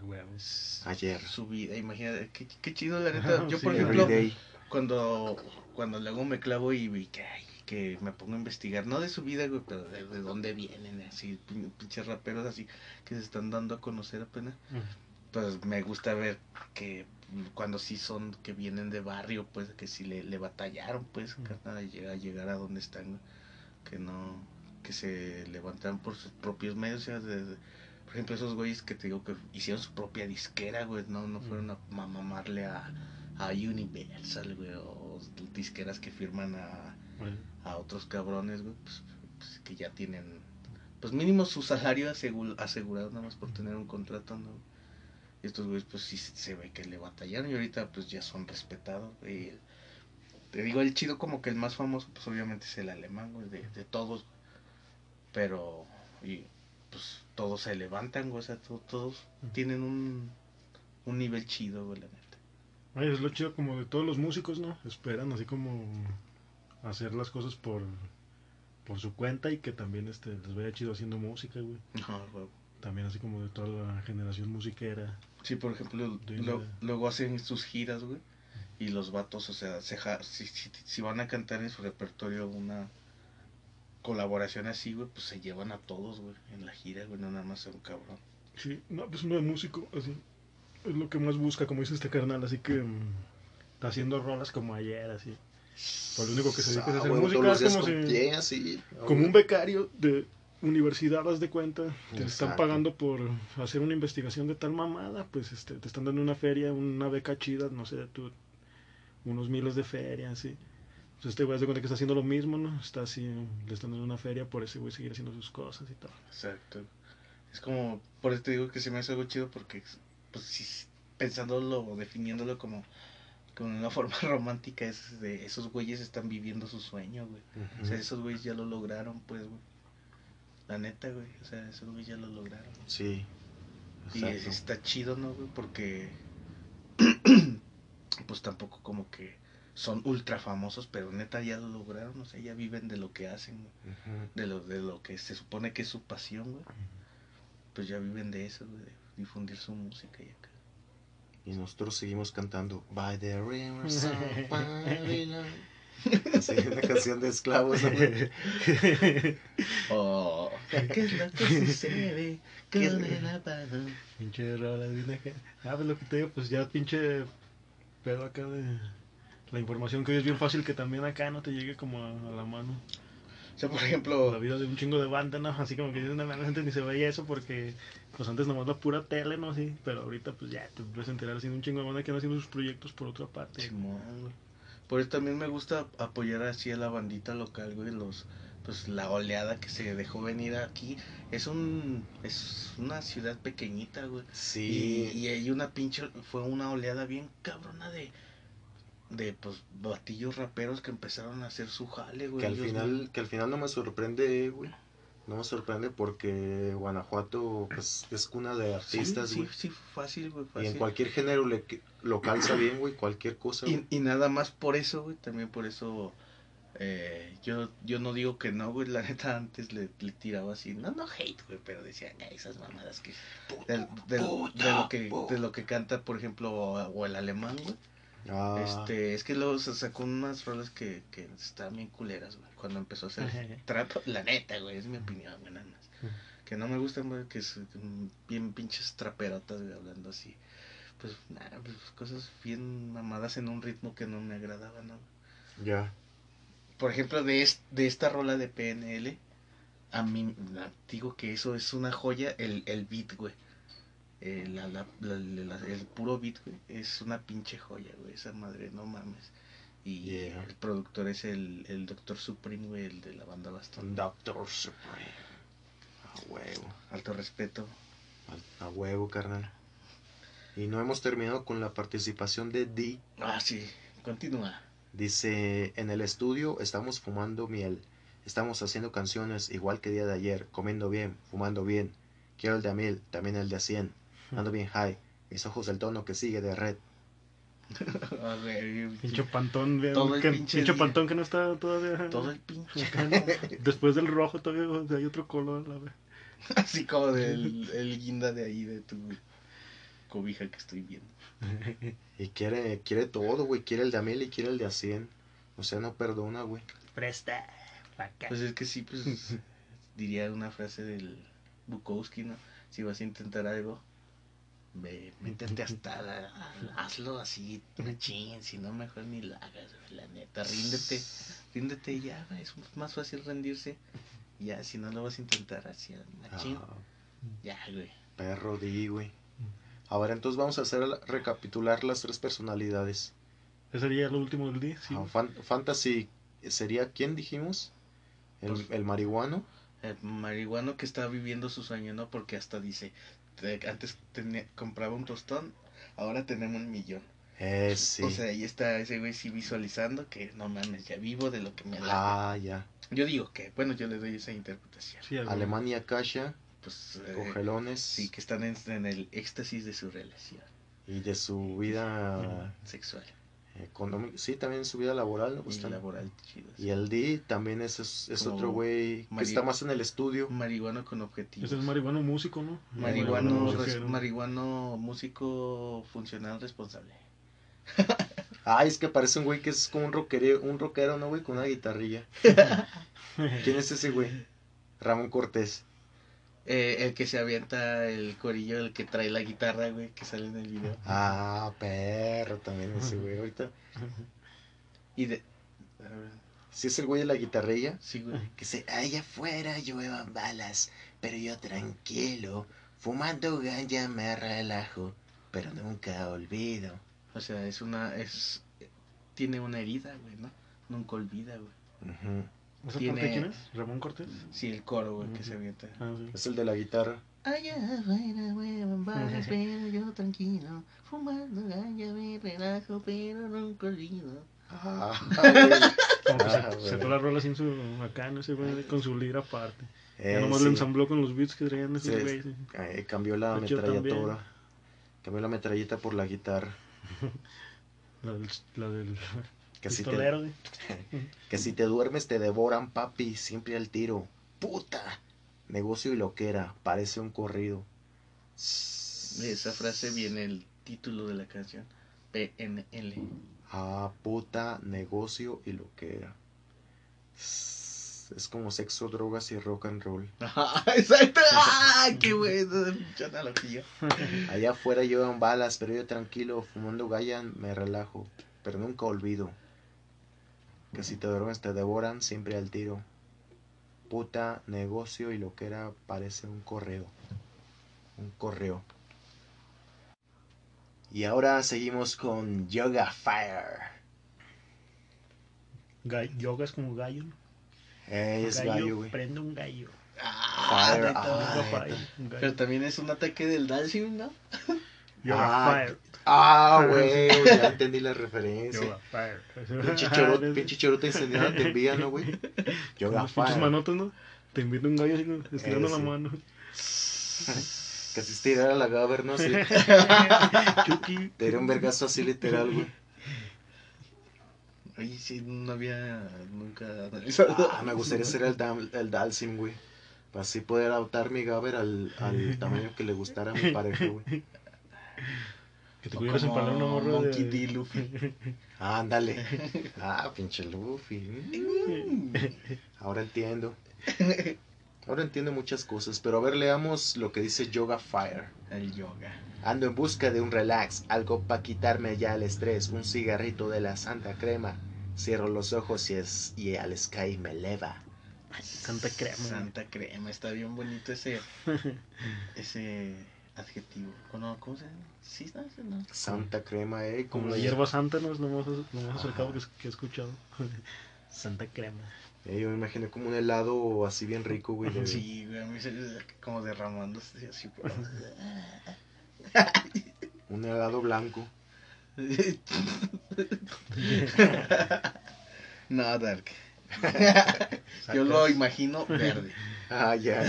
Ah, huevos. Ayer. Su vida, imagínate, qué, qué chido la neta. Yo, Sí, por ejemplo, Everyday. cuando, cuando luego me clavo y, y que, que me pongo a investigar, no de su vida, güey, pero de, de dónde vienen, así, pin- pinches raperos así, que se están dando a conocer apenas. Pues me gusta ver que cuando sí son, que vienen de barrio, pues, que sí le, le batallaron, pues, Ujú. carnal, a llegar, a llegar a donde están, que no, que se levantaron por sus propios medios, o sea, de- de- por ejemplo, esos güeyes que te digo que hicieron su propia disquera, güey, no, no fueron a, ma- mamarle a, a Universal, güey, o disqueras que firman a, a otros cabrones, güey, pues, pues, que ya tienen, pues mínimo su salario asegu- asegurado nada más por tener un contrato, ¿no? Y estos güeyes, pues sí se ve que le batallaron y ahorita pues ya son respetados, güey. Te digo, el chido como que el más famoso, pues obviamente es el alemán, güey, de, de todos. Pero, y pues todos se levantan, güey, o sea, to- todos tienen un, un nivel chido, güey, la neta. Ay, es lo chido como de todos los músicos, ¿no? Esperan así como hacer las cosas por, por su cuenta y que también este, les vaya chido haciendo música, güey. No, güey. También así como de toda la generación musiquera. Sí, por ejemplo, lo- luego hacen sus giras, güey. Y los vatos, o sea, se ja- si, si, si van a cantar en su repertorio una colaboración así, güey, pues se llevan a todos, güey, en la gira, güey, no nada más a un cabrón. Sí, no, pues uno de músico, así. Es lo que más busca, como dice este carnal, así que mm, está haciendo rolas como ayer, así. Por lo único que se dedica es Ah, hacer huevo, música, días como si- sí. Como un becario de universidad, haz de cuenta, te están pagando por hacer una investigación de tal mamada, pues este, te están dando una feria, una beca chida, no sé, tú, unos miles de ferias, sí. Pues este güey haz de cuenta que está haciendo lo mismo, ¿no? Está así, le están dando una feria por ese güey seguir haciendo sus cosas y todo. Exacto. Es como, por eso te digo que se me hace algo chido porque, pues, si, pensándolo, definiéndolo como, como una forma romántica, es de esos güeyes están viviendo su sueño, güey. O sea, esos güeyes ya lo lograron, pues, güey. La neta, güey. O sea, esos güeyes ya lo lograron. Sí. Y exacto. está chido, ¿no, güey? Porque, pues tampoco como que son ultra famosos, pero neta ya lo lograron. O sea, ya viven de lo que hacen, güey. De lo, de lo que se supone que es su pasión, güey. Pues ya viven de eso, güey. De difundir su música y acá. Y nosotros seguimos cantando By the Rivers of Babylon. Sí, una canción de esclavos. ¿no? Oh, ¿qué es lo que sucede con el apagón? Pinche rola, dime que. Ah, pues lo que te digo, pues ya pinche pedo acá de la información que hoy es bien fácil que también acá no te llegue como a, a la mano. O sea, por La ejemplo, vida de un chingo de banda, ¿no? Así como que no, la gente ni se veía eso porque, pues antes nomás la pura tele, ¿no? Sí, pero ahorita pues ya te puedes enterar así de un chingo de banda que han haciendo sus proyectos por otra parte. Güey. Por eso también me gusta apoyar así a la bandita local, güey, los pues la oleada que se dejó venir aquí es un es una ciudad pequeñita, güey. Sí. Y, y hay una pinche fue una oleada bien cabrona de de pues batillos raperos que empezaron a hacer su jale, güey. que al Ellos, final, que al final no me sorprende, güey. No me sorprende porque Guanajuato pues, es cuna de artistas, sí, güey. sí, sí, fácil, güey, y en cualquier género le, lo calza bien, güey, cualquier cosa. güey. Y, y nada más por eso, güey, también por eso eh, yo, yo no digo que no, güey, la neta antes le, le tiraba así, no, no hate, güey, pero decía, "Ay, esas mamadas que... de, lo que de lo que canta, por ejemplo, o el alemán, güey. Ah, Este, es que luego se sacó unas rolas que, que estaban bien culeras, güey, cuando empezó a hacer trap, la neta, güey, es mi opinión, güey, nada más. Que no me gustan, güey, que es bien pinches traperotas, güey, hablando así. Pues, nada, pues cosas bien mamadas en un ritmo que no me agradaba, ¿no? ya. Por ejemplo, de, es- de esta rola de PNL, a mí, digo que eso es una joya, el, el beat, güey. Eh, la- la- el puro beat, güey, es una pinche joya, güey, esa madre, no mames. Y Yeah. el productor es el, el Doctor Supreme, güey, el de la banda Bastón. Doctor Supreme. A huevo. Alto respeto. A, a huevo, carnal. Y no hemos terminado con la participación de D. Ah, sí, continúa. Dice, en el estudio estamos fumando miel. Estamos haciendo canciones igual que día de ayer, comiendo bien, fumando bien. Quiero el de a mil, también el de a cien. Ando bien high. Mis ojos del tono que sigue de red. A ver, Pinche pantón, Todo el que, pinche pinche día. pantón que no está todavía. todo el pinche Después del rojo todavía o sea, hay otro color. La Así como del el guinda de ahí, de tu cobija que estoy viendo. Y quiere, quiere todo, güey. Quiere el de a mil y quiere el de a cien. O sea, no perdona, güey. Presta. acá. Pues es que sí, pues diría una frase del Bukowski, ¿no? Si vas a intentar algo, ve, métete hasta la, hazlo así, machín, si no mejor ni la hagas, la neta, ríndete, ríndete y ya, güey, es más fácil rendirse, ya, si no lo vas a intentar así, machín, Ah, ya, güey. perro, di, güey. A ver, entonces vamos a hacer recapitular las tres personalidades. Ese sería lo último del día. Sí. Ah, fan- fantasy sería, ¿quién dijimos? El, Pues- el marihuano. El marihuano que está viviendo su sueño, ¿no? Porque hasta dice, antes tenía- compraba un tostón, ahora tenemos un millón. Eh, sí. O sea, ahí está ese güey sí visualizando que no mames, ya vivo de lo que me da. ah, ya. Yo digo que, bueno, yo le doy esa interpretación. Sí. Alemania, Kasha, Pues eh, cogelones. sí, que están en, en el éxtasis de su relación Y de su vida sexual económica. Sí, también su vida laboral, ¿no? Pues y también. laboral chido. Y el D también es, es, otro güey que está más en el estudio. Marihuano con objetivos. Ese es marihuano músico, ¿no? Marihuano, músico, res- ¿no? marihuano músico funcional responsable. Ay, es que parece un güey que es como un rockero, un rockero, ¿no, güey? Con una guitarrilla. ¿Quién es ese güey? Ramón Cortés. Eh, el que se avienta el corillo, el que trae la guitarra, güey, que sale en el video. Ah, perro, también ese güey. Ahorita, Y de... si es el güey de la guitarrilla. Sí, güey. Que se, allá afuera lluevan balas, pero yo tranquilo, fumando ganja me relajo, pero nunca olvido. O sea, es una... es Tiene una herida, güey, ¿no? Nunca olvida, güey. Ujú. ¿Esa Tiene- parte quién es? ¿Ramón Cortés? Sí, el coro, güey, que se avienta. Ah, sí. Es el de la guitarra. Allá afuera huevan balas, pero yo tranquilo, fumando ganja me relajo, pero nunca olvido. Ah, Como que Ah, se- la rola sin su acá, no sé, güey, con su lira aparte. eh, ya nomás sí. lo ensambló con los beats que traían esos Sí, güeyes. Eh, cambió la metralladora. Cambió la metralleta por la guitarra. La del, la del Que si, te, que si te duermes te devoran, papi, siempre al tiro. Puta. Negocio y loquera, parece un corrido. De esa frase viene el título de la canción, PNL. Ah, puta, negocio y loquera. Es como sexo, drogas y rock and roll. Ajá, Exacto, ¡ah! ¡Qué buena pinche analogía! Allá afuera llevan balas, pero yo tranquilo, fumando galla me relajo, pero nunca olvido que si te duermes te devoran siempre al tiro. Puta, negocio y lo que era parece un correo. Un correo. Y ahora seguimos con Yoga Fire. Yoga es como gallo. Eh, es gallo, güey. Prende un gallo. Ah, Fire, ah, Fire. Pero también es un ataque del Dalsim, ¿no? Yoga Ah, Fire. Ah, güey, ya entendí la referencia. Yoga Fire. Pinche chorota, pinche chorota incendiada te envía, ¿no, güey? Las pinches Fire. manotas, ¿no? Te invita un gallo así, estirando la mano. Casi estirar a la Gaber, ¿no? Sí. Chucky. Te diera un vergazo así literal, güey. Oye, sí, no había nunca analizado. Ah, me gustaría ser el, Dam- el Dalsim, güey. Para así poder adaptar mi Gaber al, al tamaño que le gustara a mi pareja, güey. Que te pudieras empalar una morra Monkey de... D. Luffy. Ah, ándale. Ah, pinche Luffy. Mm. Ahora entiendo. Ahora entiendo muchas cosas, pero a ver, leamos lo que dice Yoga Fire. El yoga. Ando en busca de un relax, algo para quitarme ya el estrés, un cigarrito de la santa crema. Cierro los ojos y, es, y al sky me eleva. Santa crema. Santa crema. Está bien bonito ese, ese adjetivo. ¿Cómo se llama? Sí, no, no. Santa crema, eh. Como la hierba santa, ¿no? Es lo más, lo más acercado que, que he escuchado. Santa crema. Eh, yo me imaginé como un helado así bien rico, güey. de- Sí, güey, a mí se como derramándose así por... Un helado blanco. no, Dark. Yo lo imagino verde. Ah, ya.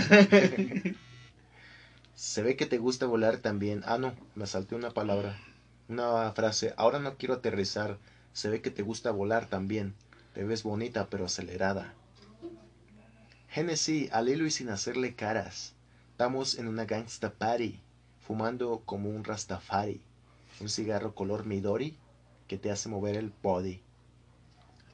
Se ve que te gusta volar también. Ah, no, me salté una palabra. Una frase. Ahora no quiero aterrizar. Se ve que te gusta volar también. Te ves bonita pero acelerada. Genesis, al hilo y sin hacerle caras. Estamos en una gangsta party. Fumando como un rastafari. Un cigarro color Midori que te hace mover el body.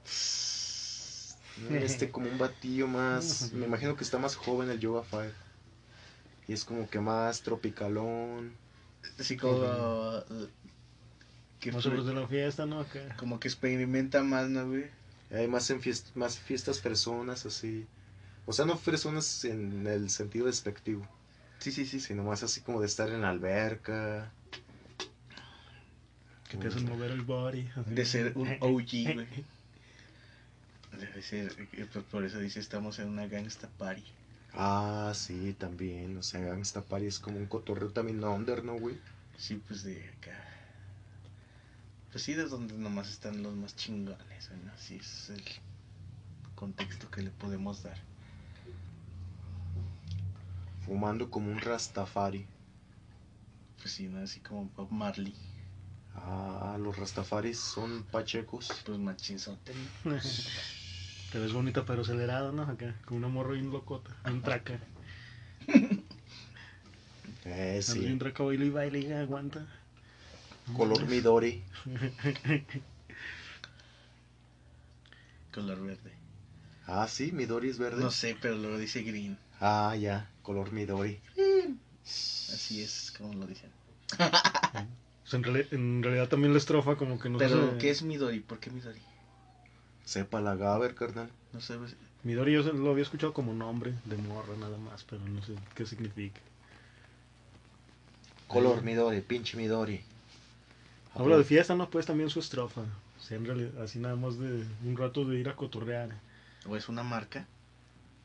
Este como un batillo más. Me imagino que está más joven el Yoga Fire. Y es como que más tropicalón. Así como... Que sobre de la fiesta, ¿no? Acá. como que experimenta más, ¿no, güey? Hay más, en fiest- más fiestas personas así. O sea, no personas en el sentido despectivo. Sí, sí, sí. Sino más así como de estar en la alberca. Que te hacen mover el body. así. De ser un OG, güey. Debe ser, eh, por eso dice estamos en una gangsta party. Ah, sí, también. O sea, Gangsta Party es como un cotorreo también under, ¿no, güey? Sí, pues de acá. Pues sí, de donde nomás están los más chingones, güey, ¿no? Sí, ese es el contexto que le podemos dar. Fumando como un Rastafari. Pues sí, ¿no? Así como Bob Marley, Ah, los Rastafaris son pachecos. pues machinzote, ¿no? Te ves bonita pero acelerada, ¿no? Acá. Con una morra bien locota. Un traca. Eh, sí. bien traca, baile y baile y aguanta. Color Midori. Color verde. Ah, sí, Midori es verde. No sé, pero luego dice green. Ah, ya, color Midori. Así es como lo dicen. Pues en, reali- en realidad también la estrofa como que no pero, sé. ¿qué es Midori? ¿Por qué Midori? Sepa la Gaber, carnal. No sé, pues, Midori yo lo había escuchado como nombre de morra nada más, pero no sé qué significa. Color Midori, pinche Midori. Habla de fiesta, ¿no? Pues también su estrofa. O sea, en realidad, así nada más de un rato de ir a cotorrear. ¿O es una marca?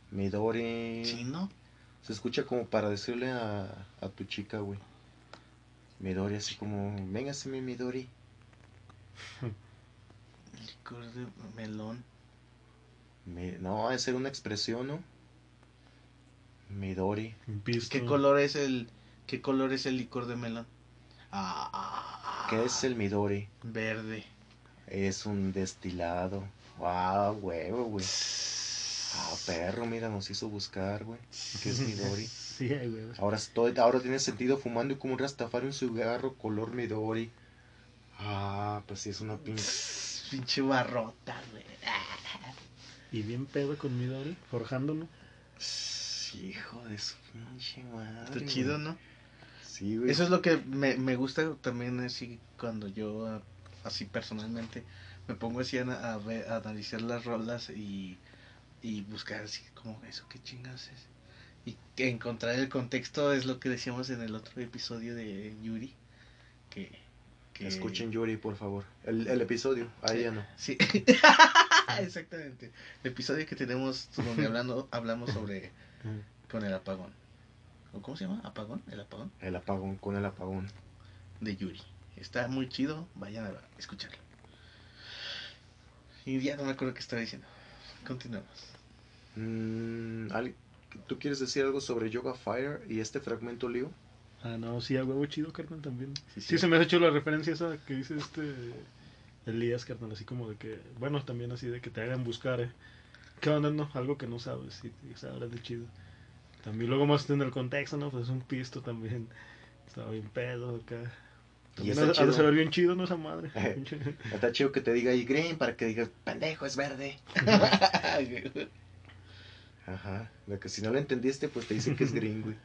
Midori. Sí, ¿no? Se escucha como para decirle a, a tu chica, güey. Midori, así como, véngase mi Midori. Licor de melón. Mi- no, es ser una expresión, ¿no? Midori. ¿Qué color es el qué color es el licor de melón? Ah, ah, ah, ¿Qué es el Midori? verde. Es un destilado. Wow, huevo, güey. Ah, perro, mira, nos hizo buscar, güey. ¿Qué es Midori? Sí, güey. Ahora, estoy, ahora tiene sentido fumando como un rastafari un cigarro color Midori. Ah, pues sí, es una pinche. Pinche barrota, güey. Y bien pedo con Midori, forjando, ¿no? Hijo de su pinche madre. Está chido, ¿no? Sí, güey. Eso es lo que me, me gusta también así cuando yo así personalmente me pongo así a, a ver- a analizar las rolas y, y buscar así como eso qué chingas es y que encontrar el contexto es lo que decíamos en el otro episodio de Yuri que que... Escuchen Yuri, por favor. El, el episodio, ahí ya no. Sí, exactamente. El episodio que tenemos donde hablando, hablamos sobre con el apagón. ¿O ¿Cómo se llama? ¿Apagón? ¿El apagón? El apagón con el apagón. De Yuri. Está muy chido, vayan a escucharlo. Y ya no me acuerdo qué estaba diciendo. Continuamos. Mm, ¿al- ¿Tú quieres decir algo sobre Yoga Fire y este fragmento lío? Ah, no, sí, a huevo chido, carnal, también. Sí, Sí, sí. se me ha hecho la referencia esa que dice este Elías, carnal, así como de que, bueno, también así de que te hagan buscar, ¿eh? ¿Qué onda, no? Algo que no sabes, sí, y sabes de chido. También luego más en el contexto, ¿no? Pues es un pisto también. Estaba bien pedo acá. Y está ha- ha de chido. saber bien chido, ¿no? Esa madre. Está chido que te diga ahí green para que digas, pendejo, es verde. Ajá. De que si no lo entendiste, pues te dicen que es green, güey.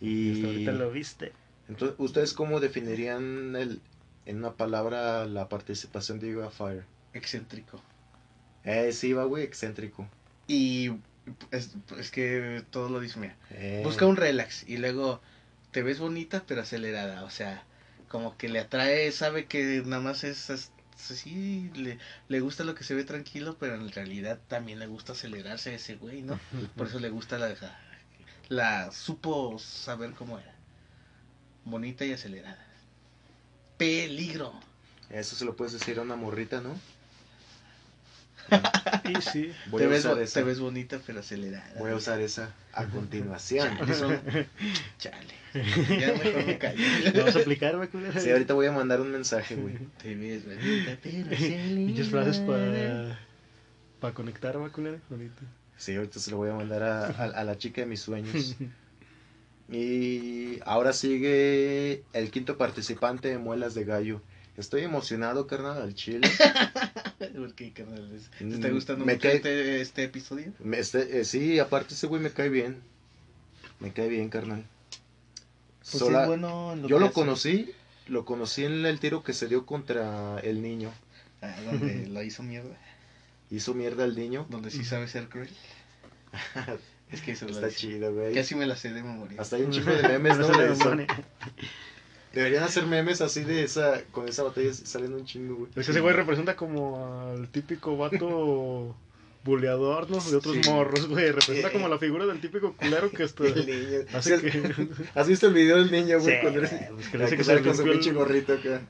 Y hasta ahorita lo viste. entonces, ¿ustedes cómo definirían el, en una palabra la participación de Yoga Fire? Excéntrico. Eh, sí, va, güey, excéntrico. Y es, es que todo lo dice, mira. Eh, Busca un relax y luego te ves bonita pero acelerada, o sea, como que le atrae, sabe que nada más es as- así, le, le gusta lo que se ve tranquilo, pero en realidad también le gusta acelerarse a ese güey, ¿no? Por eso le gusta la, la supo saber cómo era, bonita y acelerada. Peligro. Eso se lo puedes decir a una morrita, ¿no? Y sí. Voy te, a ves, usar bo- esa. te ves bonita pero acelerada. Voy a usar esa a continuación. Eso, chale. Ya mejor me callo. Vamos a aplicar, güey. Sí, ahorita voy a mandar un mensaje, güey. Te ves bonita pero Pinches frases acelerada. para para conectar, va, culera. Bonito. Sí, ahorita se lo voy a mandar a, a- a la chica de mis sueños. Y ahora sigue el quinto participante de Muelas de Gallo. Estoy emocionado, carnal, al chile. ¿Por qué, carnal? ¿Te Mm, está gustando me mucho cae- este, este episodio? Me- este, eh, sí, aparte ese güey me cae bien. Me cae bien, carnal. Pues Sola- es bueno en lo yo lo hace. conocí, lo conocí en el tiro que se dio contra el niño. Ah, donde lo hizo mierda. Hizo mierda al niño. Donde sí sabe ser cruel. Es que eso lo Está chido, güey. Casi me la sé de memoria. Hasta hay un chingo de memes, ¿no? De eso. Deberían hacer memes así de esa, con esa batalla salen un chingo, güey. Es que ese güey representa como al típico vato buleador, ¿no? De otros Sí. morros, güey. Representa como la figura del típico culero que hasta El niño. hace Sí, que... ¿Has visto el video del niño, güey? Sí, cuando eres... pues que que que sale con su pinche gorrito acá.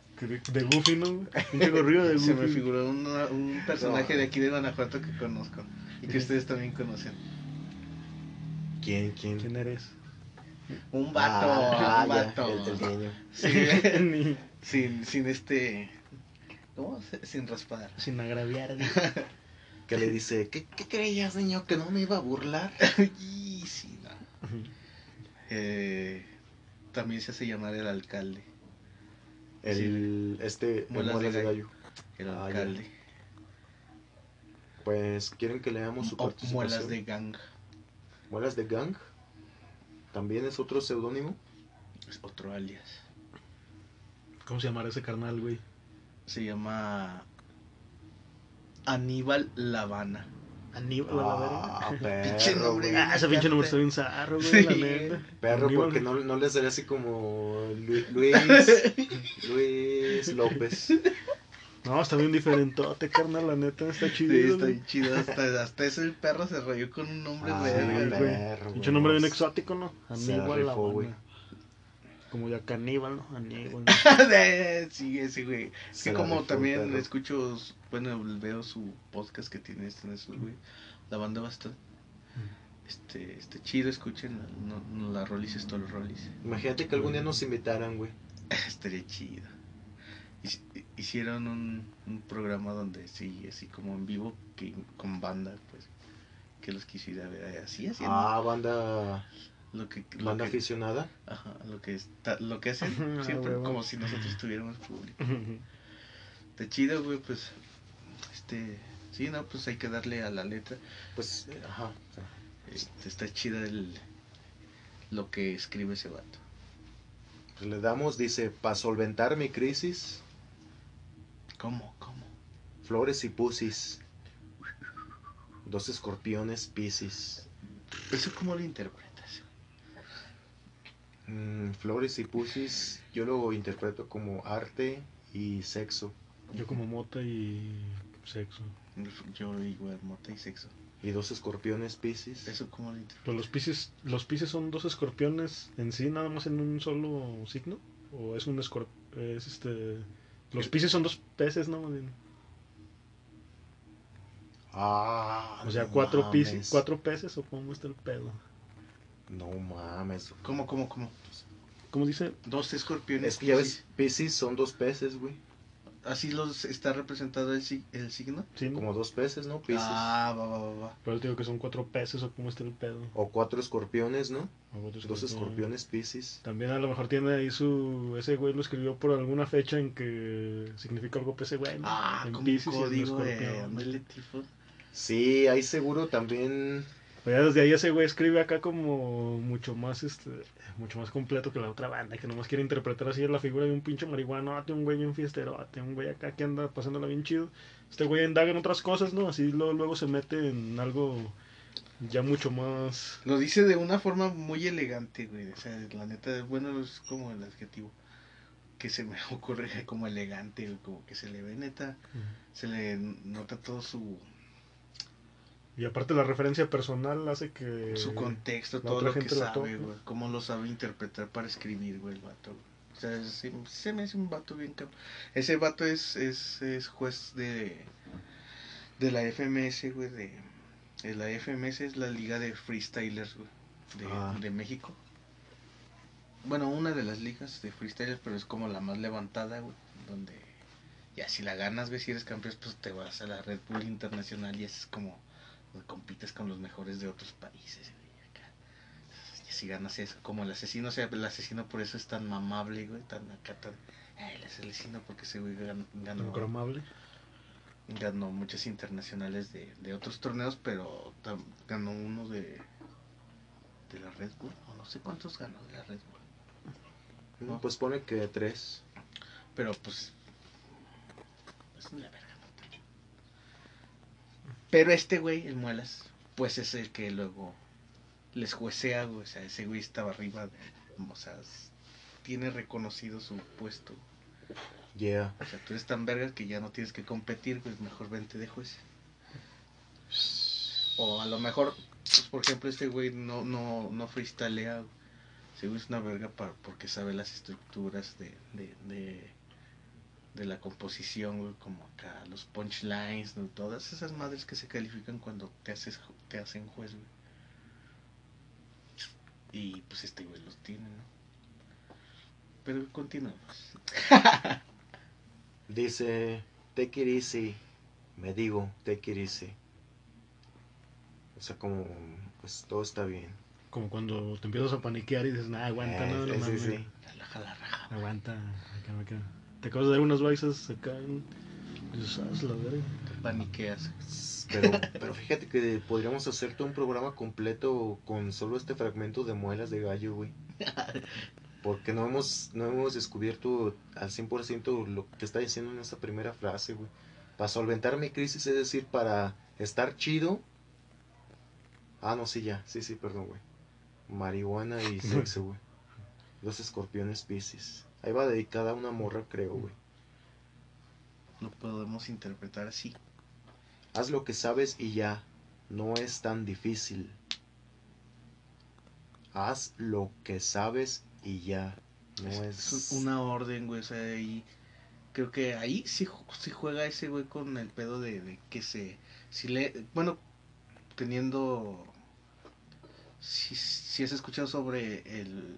de, Goofy, ¿no? Pinche gorrillo de Goofy. Se me figuró una- un personaje No. de aquí de Guanajuato que conozco. Y que ustedes también conocen. ¿Quién, quién? ¿Quién eres? Un vato. Ah, un ya, vato. el, niño. Sí, Ni- sin, sin este. ¿Cómo? Sin raspar. Sin agraviar. Que le dice, ¿qué, qué creías, niño? ¿Que no me iba a burlar? y sí, no. Eh, también se hace llamar el alcalde. El, este, el Muelas de de gallo. El Ah, alcalde. Pues, ¿quieren que leamos su O participación? muelas de gang. Muelas de Gang. También es otro seudónimo. Es otro alias. ¿Cómo se llamará ese carnal, güey? Se llama Aníbal Lavana. Aníbal, la Ah, verga. Pinche nombre. Ah, ese pinche número está bien zarro, güey, Sí. la neta. Perro, Aníbal, porque no, no le sale así como Lu- Luis, Luis López. No, está bien diferentote, carnal, la neta, está chido. Sí, está bien chido. Hasta, hasta ese perro se rolló con un nombre Ah, verga. güey. Pinche nombre bien exótico, ¿no? Aníbal, la rifó, güey. Como ya caníbal, ¿no? Aníbal. sí, ese güey. Es que como rifó, también perro. escucho, bueno, veo su podcast que tiene este en eso, güey. La banda bastante. Este, este chido, escuchen no, no, la Rollis, todos los Rollis. Imagínate que algún día nos invitaran, güey. Estaría chido. Hic- Hicieron un, un programa donde sí, así como en vivo, que con banda, pues, que los quisiera ver así, haciendo Ah, banda, lo que, lo banda que, aficionada. ajá, lo que está, lo que hacen Ah, siempre, como si nosotros tuviéramos público. Está chido, güey, pues, este, sí, no, pues hay que darle a la letra. Pues, eh, ajá. Este, está chido el, lo que escribe ese vato. pues le damos, dice, para solventar mi crisis, ¿Cómo? ¿Cómo? flores y pusis. Dos escorpiones, piscis. ¿Eso cómo lo interpretas? Mm, flores y pusis, yo lo interpreto como arte y sexo. Yo como mota y sexo. Yo igual, mota y sexo. Y dos escorpiones piscis. ¿Eso cómo lo? Pero los pisces, los pisces son dos escorpiones en sí, nada más en un solo signo. O es un escorpión, es este... Los pisces son dos peces, ¿no? Más bien. Ah, O sea, no cuatro, mames. piscis, cuatro peces o cómo está el pedo. No mames. ¿Cómo, cómo, cómo? ¿Cómo dice? Dos escorpiones. Es que ya ves, piscis. piscis son dos peces, güey. Así los está representado el, el signo. Como dos peces, ¿no? Piscis. Ah, va, va, va, va. Pero te digo que son cuatro peces o cómo está el pedo. O cuatro escorpiones, ¿no? O cuatro Dos escorpiones piscis. También a lo mejor tiene ahí su... Ese güey lo escribió por alguna fecha en que significa algo ese güey. Ah, en como Piscis y en código, tipo. Sí, ahí seguro también. Pero ya desde ahí ese güey escribe acá como mucho más este mucho más completo que la otra banda, que nomás quiere interpretar así la figura de un pinche marihuana, un güey bien fiestero, un güey acá que anda pasándola bien chido. Este güey indaga en otras cosas, ¿no? Así luego, luego se mete en algo ya mucho más... Lo dice de una forma muy elegante, güey. O sea, la neta, bueno, es como el adjetivo que se me ocurre como elegante. Como que se le ve neta, se le nota todo su, Y aparte la referencia personal hace que... su contexto, todo lo que sabe, güey. Cómo lo sabe interpretar para escribir, güey, el vato. güey. O sea, sí- se me hace un vato bien cabrón. Ese vato es, es, es juez de, de la FMS, güey. De, de la FMS es la liga de freestylers, güey. De, Ah. de México. Bueno, una de las ligas de freestylers, pero es como la más levantada, güey. Donde ya si la ganas, güey, si eres campeón, pues te vas a la Red Bull Internacional y es como compites con los mejores de otros países, güey, acá. Y si ganas eso, como el asesino, o sea, el asesino por eso es tan mamable, güey, tan acá, tan... "Ay, el asesino porque ese güey gan- ganó, Programable. ganó muchos internacionales de, de otros torneos, pero tam- ganó uno de, de la Red Bull, o no sé cuántos ganó de la Red Bull. No, pues pone que tres. Pero pues. Es una verga. Pero este güey, el Muelas, pues es el que luego les juecea, güey. O sea, ese güey estaba arriba. de- o sea, tiene reconocido su puesto. Yeah. O sea, tú eres tan verga que ya no tienes que competir, pues mejor vente de juez. O a lo mejor, pues, por ejemplo, este güey no, no, no freestylea. Ese güey es una verga para, porque sabe las estructuras de, de, de, de la composición, güey, como acá, los punchlines, ¿no? todas esas madres que se califican cuando te, haces, te hacen juez, güey. Y pues este güey los tiene, ¿no? Pero continuamos. Dice, take it easy. Me digo, take it easy. O sea, como, pues todo está bien. Como cuando te empiezas a paniquear y dices, nah, aguanta, Eh, no, no sí, sí, sí. Relaja la raja. Aguanta, acá, acá. Te acabas de dar unas baisas acá en... Dices, "Ah, es la verga. Te paniqueas. Pero, pero fíjate que podríamos hacer todo un programa completo con solo este fragmento de muelas de gallo, güey. Porque no hemos, no hemos descubierto al 100% lo que está diciendo en esa primera frase, güey. Para solventar mi crisis, es decir, para estar chido. Ah, no, sí, ya. Sí, sí, perdón, güey. Marihuana y sexo, güey. Los escorpiones piscis. Ahí va dedicada a una morra, creo, güey. Lo podemos interpretar así. Haz lo que sabes y ya. No es tan difícil. Haz lo que sabes y ya. No es, es. una orden, güey. O sea, ahí. Creo que ahí sí, sí juega ese güey con el pedo de, de que se. Si le. Bueno, teniendo. Si, si has escuchado sobre el.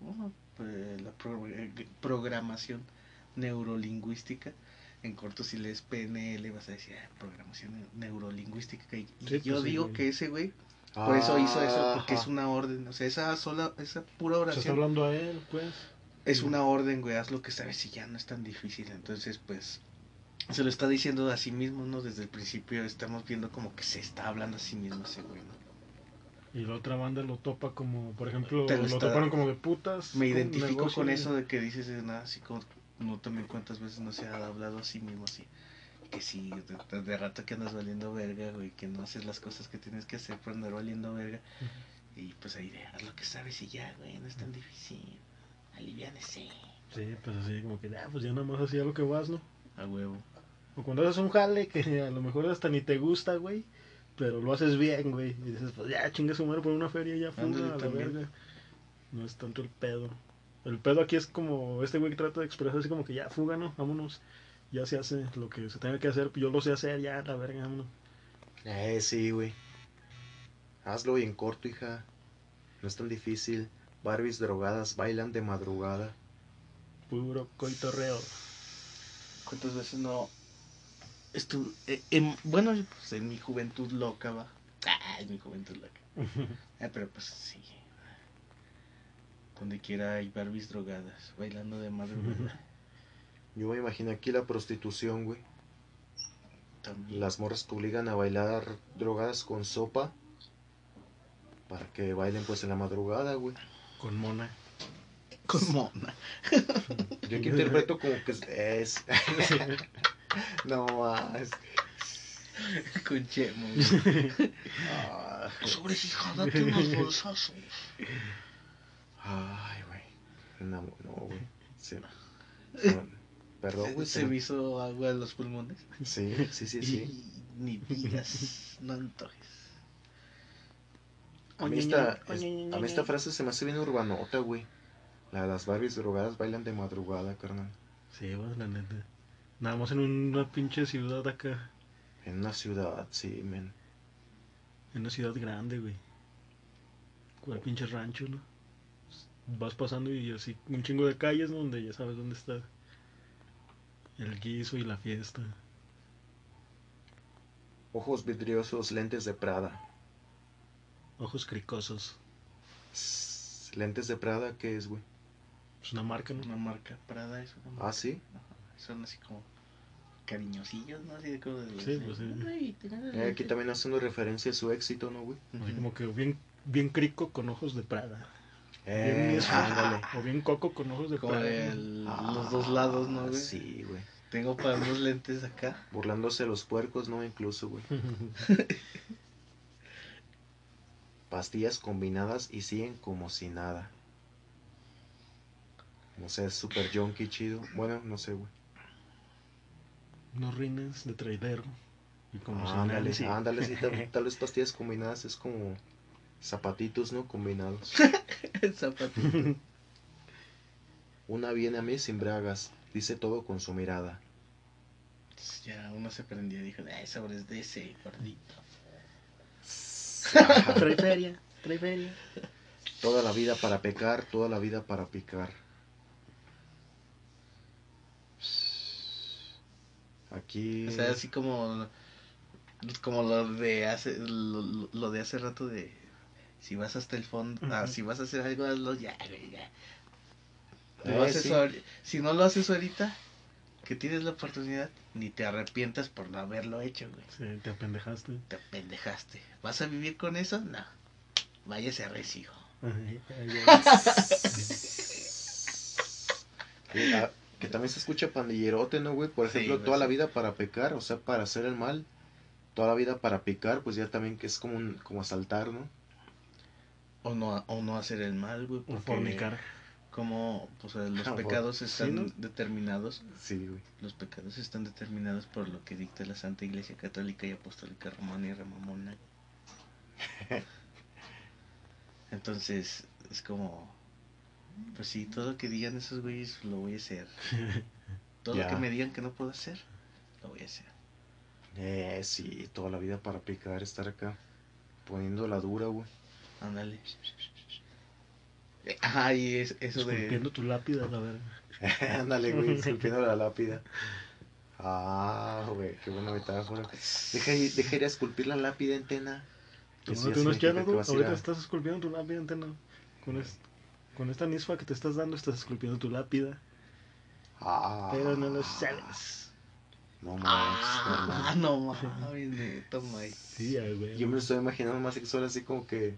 bueno, pues, la pro- eh, programación neurolingüística. En corto, si lees PNL, vas a decir "Ah, programación ne- neurolingüística. Y, Sí, pues yo sí, digo que ese güey por eso hizo eso, porque es una orden. O sea, esa sola, esa pura oración hablando a él, pues. es una orden, güey. Haz lo que sabes y ya no es tan difícil. Entonces, pues, se lo está diciendo a sí mismo, ¿no? Desde el principio estamos viendo como que se está hablando a sí mismo ese güey, ¿no? Y la otra banda lo topa como, por ejemplo, Te lo está- toparon como de putas. Me identifico con y- eso de que dices, de nada, así como, no también cuántas veces no se ha hablado a sí mismo así. Que sí, de, de rato que andas valiendo verga, güey, que no haces las cosas que tienes que hacer por andar valiendo verga. Y pues ahí de, haz lo que sabes y ya, güey, no es tan difícil. Aliviánese. Sí, pues así como que, ah, pues ya nada más hacía lo que vas, ¿no? A huevo. O cuando haces un jale que a lo mejor hasta ni te gusta, güey, pero lo haces bien, güey. Y dices, pues ya, chingue su madre por una feria, ya fuga Ándale, a la también. verga. No es tanto el pedo. El pedo aquí es como, este güey que trata de expresar así como que ya, fuga, ¿no? Vámonos. Ya se hace lo que se tenga que hacer, yo lo sé hacer, ya, la verga, vámonos. Eh, sí, güey. Hazlo y en corto, hija. No es tan difícil. Barbies drogadas bailan de madrugada. Puro coitorreo. ¿Cuántas veces no estuve, eh, en- bueno, pues en mi juventud loca, va. Ah, en mi juventud loca. Ah, pero pues sí. Donde quiera hay Barbies drogadas, bailando de madrugada. Yo me imagino aquí la prostitución, güey. También. Las morras te obligan a bailar drogadas con sopa. Para que bailen pues en la madrugada, güey. Con mona. Con mona. Yo aquí interpreto como que es... no más. Con chemo. Ah, Sobres, hija, date unos bolsazos. Ay, güey. No, no, güey. Sí. No, Perdón, güey. Se se- me hizo agua en los pulmones. Sí, sí, sí, sí. Y ni digas, no antojes. A mí, esta, es- a mí esta frase se me hace bien urbanota, güey. La de las Barbies drogadas bailan de madrugada, carnal. Sí, pues, la neta. Nada más en una pinche ciudad acá. En una ciudad, sí, men. En una ciudad grande, güey. Cual pinche rancho, ¿no? Vas pasando y así un chingo de calles, ¿no? Donde ya sabes dónde está el guiso y la fiesta. Ojos vidriosos, lentes de Prada. Ojos cricosos. Lentes de Prada, ¿qué es, güey? Es una marca, ¿no? Una marca Prada es una marca. Ah, sí. Ajá, Son así como cariñosillos, ¿no? Así de como de... Sí, pues sí. Ay, tenés- Eh, aquí también haciendo referencia a su éxito, ¿no, güey? Así como que bien, bien crico con ojos de Prada. Bien Eh. O bien coco con ojos de Como Prada. el- Ah, los dos lados, ¿no, güey? Sí, güey. Tengo para unos lentes acá. Burlándose los puercos, ¿no? Incluso, güey. Pastillas combinadas y siguen como si nada. No sé, es super junkie chido. Bueno, no sé, güey. Unos rines de trailero. Y como Ándale, sí. ándale, sí, tal, tal vez pastillas combinadas es como zapatitos, ¿no? Combinados. El zapatito. Una viene a mí sin bragas, dice todo con su mirada. Entonces ya uno se prendía y dijo, ay, sobres de ese gordito. Trae feria, trae feria. Toda la vida para pecar, toda la vida para picar. Aquí. O sea, así como como lo de hace lo, lo de hace rato de si vas hasta el fondo, ah, si vas a hacer algo hazlo ya, güey, ya. Eh, Lo haces sí. ahori- si no lo haces ahorita, que tienes la oportunidad, ni te arrepientas por no haberlo hecho, güey. Sí, te apendejaste. Te pendejaste. ¿Vas a vivir con eso? No. Váyase a recio. Ay, ay, ay. Que, también se escucha pandillerote, ¿no, güey? Por Sí, ejemplo, güey, toda la vida para pecar, o sea, para hacer el mal. Toda la vida para picar, pues ya también que es como, un, como asaltar, ¿no? O no, o no hacer el mal, güey. O porque fornicar. Como pues, eh, los Ah, por- pecados sí, están ¿no? determinados. Sí, güey. Los pecados están determinados por lo que dicta la Santa Iglesia Católica y Apostólica Romana y Remamona. Entonces, es como. Pues sí, todo lo que digan esos güeyes lo voy a hacer. Todo lo que me digan que no puedo hacer, lo voy a hacer. Eh, sí, toda la vida para picar, estar acá poniendo la dura, güey. Ándale. Ajá, y es, eso de. Esculpiendo tu lápida, la verga. Ándale, güey, esculpiendo la lápida. Ah, güey, qué buena metáfora. Deja, ir- deja ir a esculpir la lápida en Tena. Que sí, Tómate ya ¿no? Ahorita a- estás esculpiendo tu lápida entera. Con, es- con esta nisfa que te estás dando, estás esculpiendo tu lápida. Ah, Pero no lo sabes. No mames, Ah, no mames, neta, Mike. Sí, güey. Yo me lo estoy imaginando más sexual, así como que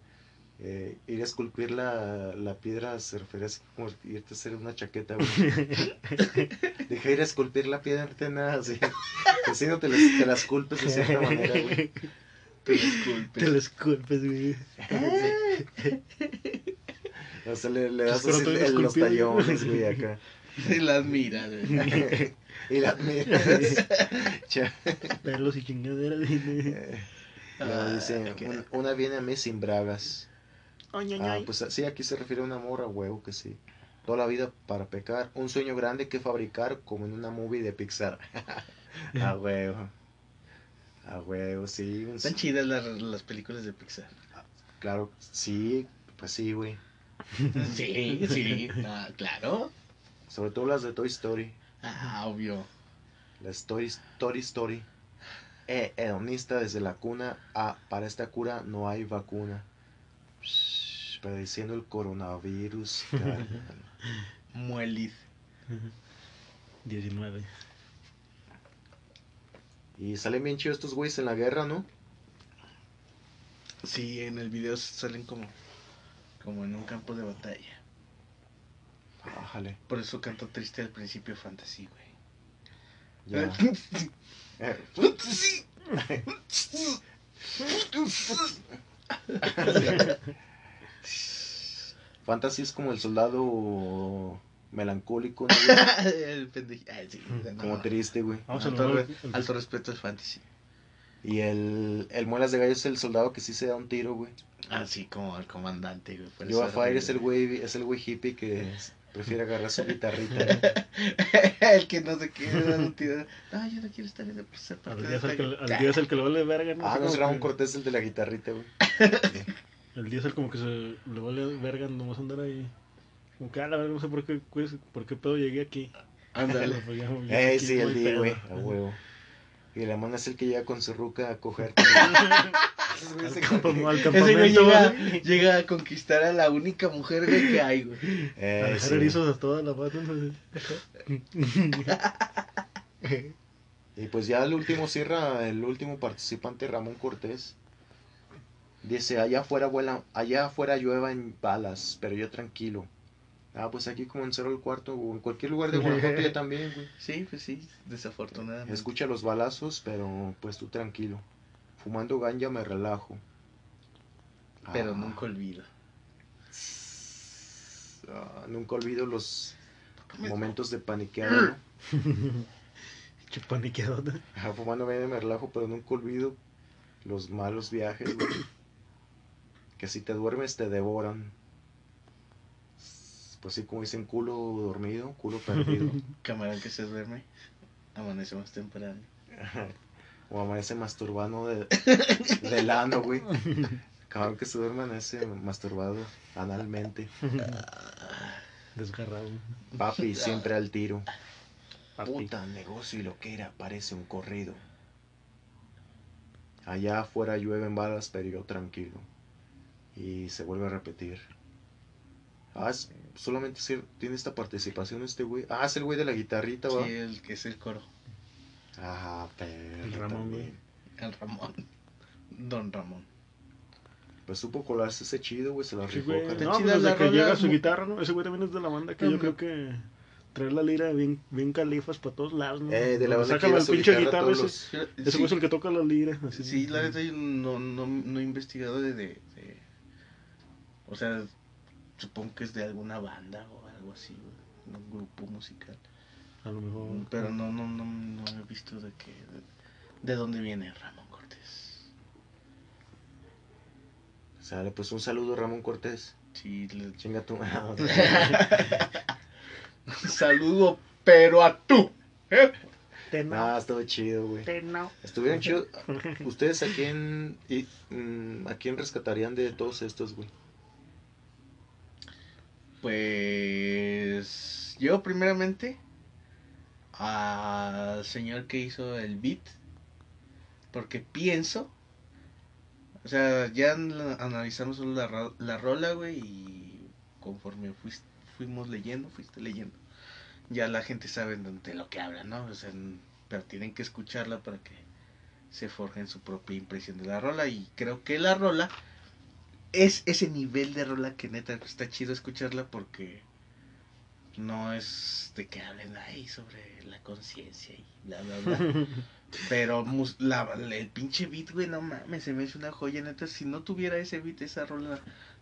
eh, ir a esculpir la, la piedra se refiere así como irte a hacer una chaqueta, güey. Deja ir a esculpir la piedra en Tena, así. Así no te, las, te las culpes de cierta manera, güey. Te disculpes. Te lo esculpes, güey. O sea, le, le das Pero así el- los tallones, güey, acá. Y las miras, güey. y las miras. Pelos y chingaderas. eh, luego Ah, dice, "Un- una viene a mí sin bragas. Ay, ay, Ah, ay. pues sí, aquí se refiere a una morra, huevo, que sí. Toda la vida para pecar. Un sueño grande que fabricar como en una movie de Pixar. a huevo. A huevo, sí. un- Están chidas las, las películas de Pixar. Claro, sí, pues sí, güey. Sí, sí. Ah, claro. Sobre todo las de Toy Story. Ah, obvio. La Story Story Story. Eh, hedonista desde la cuna. Ah, para esta cura no hay vacuna. Shh, Prediciendo el coronavirus. Mueliz. 19. y salen bien chidos estos güeyes en la guerra, ¿no? Sí, en el video salen como, como en un campo de batalla. Ájale. Por eso canto triste al principio Fantasy, güey. Ya. Fantasy es como el soldado melancólico, ¿no, güey? el pendejo. Ay, sí, no. Como triste, güey. Vamos a alto, re- alto respeto al Fantasy. Y el, el Muelas de Gallo es el soldado que sí se da un tiro, güey. Así como el comandante, güey. eso Fire es el güey, es el güey hippie que prefiere agarrar su guitarrita. el que no se quiere dar un tiro. No, yo no quiero estar en el ser Al día de es el que, batalla. al día es el que le vale verga, ¿no? Ah, no Ramón que- Cortés el de la guitarrita, güey. El día es el como que se le vale verga nomás andar ahí. Como que, a la verga, no sé por qué, pues, por qué pedo llegué aquí. Ándale. Pues Eh, sí, no el día, güey, a huevo. Y el amón es el que llega con su ruca a coger. Ese güey campamento, llega, llega a conquistar a la única mujer güey, que hay, güey. A Eh, dejar sí. erizos a toda la pata. ¿no? Y pues ya el último cierra, el último participante, Ramón Cortés. Dice, allá afuera vuela, allá afuera llueva en balas, pero yo tranquilo. Ah, pues aquí como en Cero el Cuarto o en cualquier lugar de Guanajuato ya también, güey. Sí, pues sí, desafortunadamente. Escucha los balazos, pero pues tú tranquilo. Fumando ganja me relajo. Pero Ah, nunca olvido. ah, nunca olvido los Me- momentos de paniqueado. ¿no? Che paniqueado. Ajá, Fumando ganja me relajo, pero nunca olvido los malos viajes, güey. Que si te duermes te devoran. Pues sí, como dicen, culo dormido, culo perdido. Camarón que se duerme, amanece más temprano. O amanece masturbando de, del ano, güey. Cabrón que se duerme amanece masturbado analmente. Desgarrado. Papi, siempre al tiro. Papi. Puta, negocio y lo que era, parece un corrido. Allá afuera llueven balas, pero yo tranquilo. Y se vuelve a repetir. Ah, es- solamente tiene esta participación este güey. Ah, es el güey de la guitarrita, va. Sí, el que es el coro. Ah, pero El Ramón, también. El Ramón. Don Ramón. Pues supo colarse ese chido, güey, se la Sí, rifó, güey. No, pues desde que llega su guitarra, ¿no? Ese güey también es de la banda que yo creo que trae la lira bien, bien califas para todos lados, ¿no? Eh, de la banda que Saca lleva la pinche guitarra ese, los- ese güey es el que toca la lira. Así, Sí, la yo no, no, no he investigado de, de, de- O sea, supongo que es de alguna banda o algo así, güey, un grupo musical. A lo mejor. Pero no, no, no, no he visto de qué... De, de dónde viene Ramón Cortés. Sale, pues un saludo, Ramón Cortés. Sí, le... Chinga tu. Saludo, pero a tú. ¿eh? Ah, estuvo chido, güey. Estuvieron chidos. ¿Ustedes a quién, y, mm, a quién rescatarían de todos estos, güey? Pues yo primeramente al señor que hizo el beat, porque pienso, o sea, ya an- analizamos solo la, la rola, güey, y conforme fuis- fuimos leyendo, fuiste leyendo, ya la gente sabe de, lo que habla, ¿no? O sea, pero tienen que escucharla para que se forjen su propia impresión de la rola, y creo que la rola es ese nivel de rola que neta está chido escucharla porque no es de que hablen ahí sobre la conciencia y bla bla bla. Pero mus- la, el pinche beat, güey, no mames, se me hace una joya neta. Si no tuviera ese beat, esa rola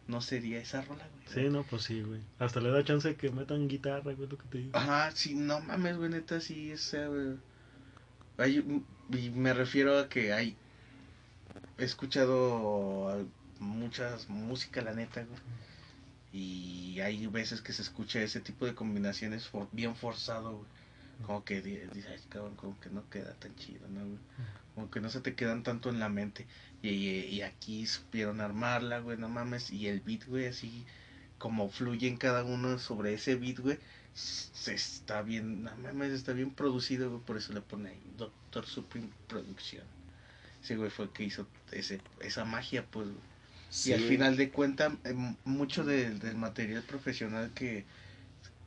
no sería esa rola, güey. Sí, no, pues sí, güey. Hasta le da chance de que metan guitarra, güey, lo que te digo. Ajá, sí, no mames, güey, neta, sí, esa, güey. Hay- y me refiero a que hay. He escuchado muchas música, la neta. Y hay veces que se escucha ese tipo de combinaciones for- bien forzado, güey. Como que di- dices, "Ay, cabrón, como que no queda tan chido, ¿no, güey? Como que no se te quedan tanto en la mente. Y, y, aquí supieron armarla, güey, no mames. Y el beat, güey, así como fluye en cada uno sobre ese beat, güey. Se está bien, no mames, está bien producido. Por eso le pone ahí Doctor Supreme Producción. Ese güey fue el que hizo ese, esa magia, pues. Y al final de cuentas, mucho del, del material profesional que,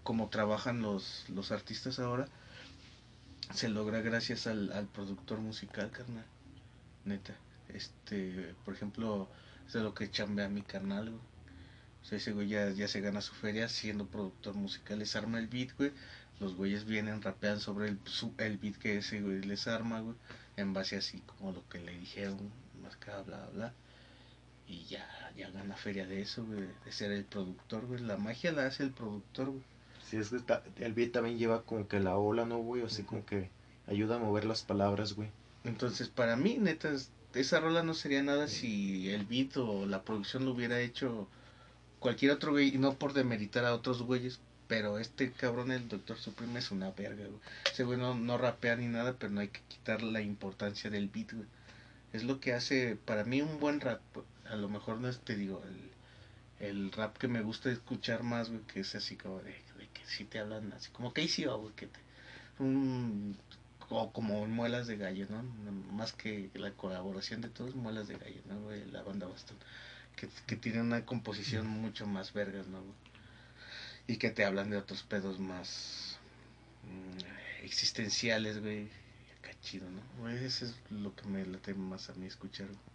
como trabajan los, los artistas ahora, se logra gracias al, al productor musical, carnal. Neta. Este, por ejemplo, es de lo que chambea mi carnal, güey. O sea, ese güey ya, ya se gana su feria siendo productor musical. Les arma el beat, güey. Los güeyes vienen, rapean sobre el, su- el beat que ese güey les arma, güey. En base así como lo que le dijeron, más que bla, bla, bla. Y ya, ya gana feria de eso, güey. De ser el productor, güey. La magia la hace el productor, güey. Sí, es que el beat también lleva como que la ola, ¿no, güey? Así como que ayuda a mover las palabras, güey. Entonces, para mí, neta, es- esa rola no sería nada si el beat o la producción lo hubiera hecho cualquier otro güey, y no por demeritar a otros güeyes, pero este cabrón, el Doctor Supreme, es una verga, güey. Ese güey no, no rapea ni nada, pero no hay que quitar la importancia del beat, güey. Es lo que hace, para mí, un buen rap. A lo mejor no es, te digo, el, el rap que me gusta escuchar más, güey, que es así como de, de que si te hablan así, como Casey O, güey, que te, un, o como muelas de gallo, ¿no? Más que la colaboración de todos, muelas de gallo, ¿no, güey? La banda Bastón. Que, que tiene una composición mucho más vergas, ¿no? Y que te hablan de otros pedos más mm, existenciales, güey. Acá chido, ¿no? Güey, Eso es lo que me late más a mí escuchar, güey.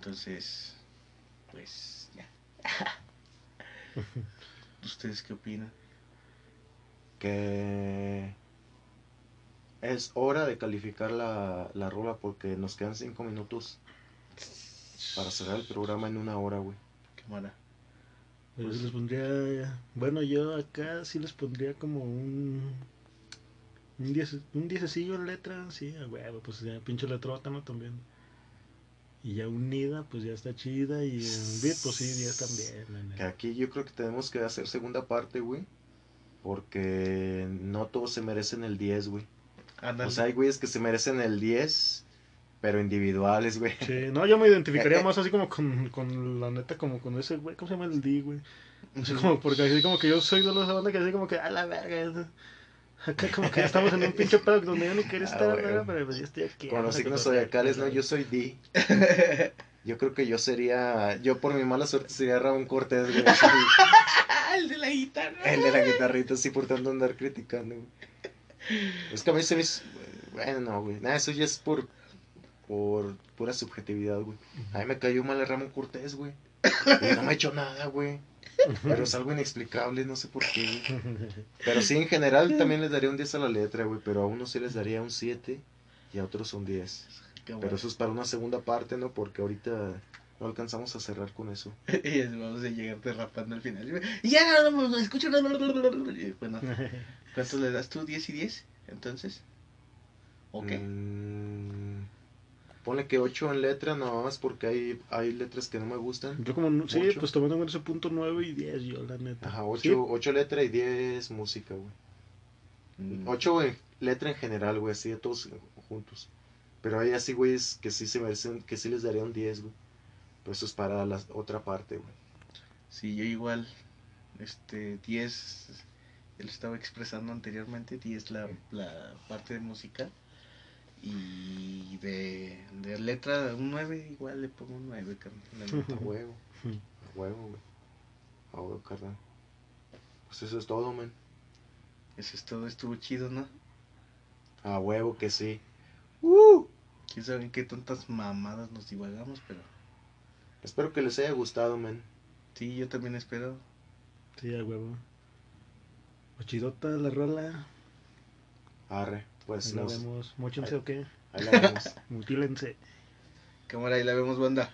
Entonces, pues, ya. ¿Ustedes qué opinan? Que es hora de calificar la, la rola porque nos quedan cinco minutos para cerrar el programa en una hora, güey. Cámara. Pues les pondría. Bueno, yo acá sí les pondría como un. Un, diez, un diececillo en letra, sí, a huevo, pues ya pinche letrota, ¿no? También. Y ya unida, pues ya está chida. Y en beat, pues sí, 10 también. Que aquí yo creo que tenemos que hacer segunda parte, güey. Porque no todos se merecen el 10, güey. Ándale. O sea, hay güeyes que se merecen el 10, pero individuales, güey. Sí, no, yo me identificaría más así como con, con la neta, como con ese güey, ¿cómo se llama el D, güey? Así como, porque así como que yo soy de esa banda que así como que, a la verga, eso. Acá como que estamos en un pinche pedo donde yo no quiero Ah, estar, verga, pero pues ya estoy aquí. Con los signos zodiacales, ¿no? Yo soy D. Yo creo que yo sería, yo por mi mala suerte sería Ramón Cortés, güey. Ah, el de la guitarra. el de la guitarrita, así por tanto andar criticando, güey. Es que a mí se me... hizo- Bueno, no, güey. Nada, eso ya es por, por pura subjetividad, güey. A mí me cayó mal el Ramón Cortés, güey. Y no me ha hecho nada, güey. Pero es algo inexplicable, no sé por qué. Pero sí, en general también les daría un 10 a la letra, güey. Pero a unos sí les daría un 7 y a otros un 10. Pero eso es para una segunda parte, ¿no? Porque ahorita no alcanzamos a cerrar con eso. Y vamos a llegar derrapando al final. Y ya, vamos, escucha. Bueno, ¿cuántos le das tú? ¿10 y 10? Entonces. Ok. Mm, ponle que 8 en letra, nada más porque hay, hay letras que no me gustan. Yo como, sí, Ocho. pues tomando en ese punto 9 y 10, yo la neta. Ajá, 8, Sí, ocho letra y 10 música, güey. Mm. 8 en letra en general, güey, así de todos juntos. Pero hay así, güeyes, que sí se merecen, que sí les daría un 10, güey. Pero eso es para la otra parte, güey. Sí, yo igual. Este, 10. Él estaba expresando anteriormente. 10 la, la parte de musical. Y de, de letra, un 9. Igual le pongo un 9, carnal. A huevo, a huevo, güey. A huevo, carnal. Pues eso es todo, man. Eso es todo. Estuvo chido, ¿no? A huevo que sí. ¡Uh! Quién sabe en qué tantas mamadas nos divagamos, pero. Espero que les haya gustado, man. Sí, yo también espero. Sí, a huevo. Pues chidota la rola. Arre, pues Ahí la nos, vemos. Móchense o qué. ahí la vemos. Mutílense. Cámara, ahí la vemos, banda.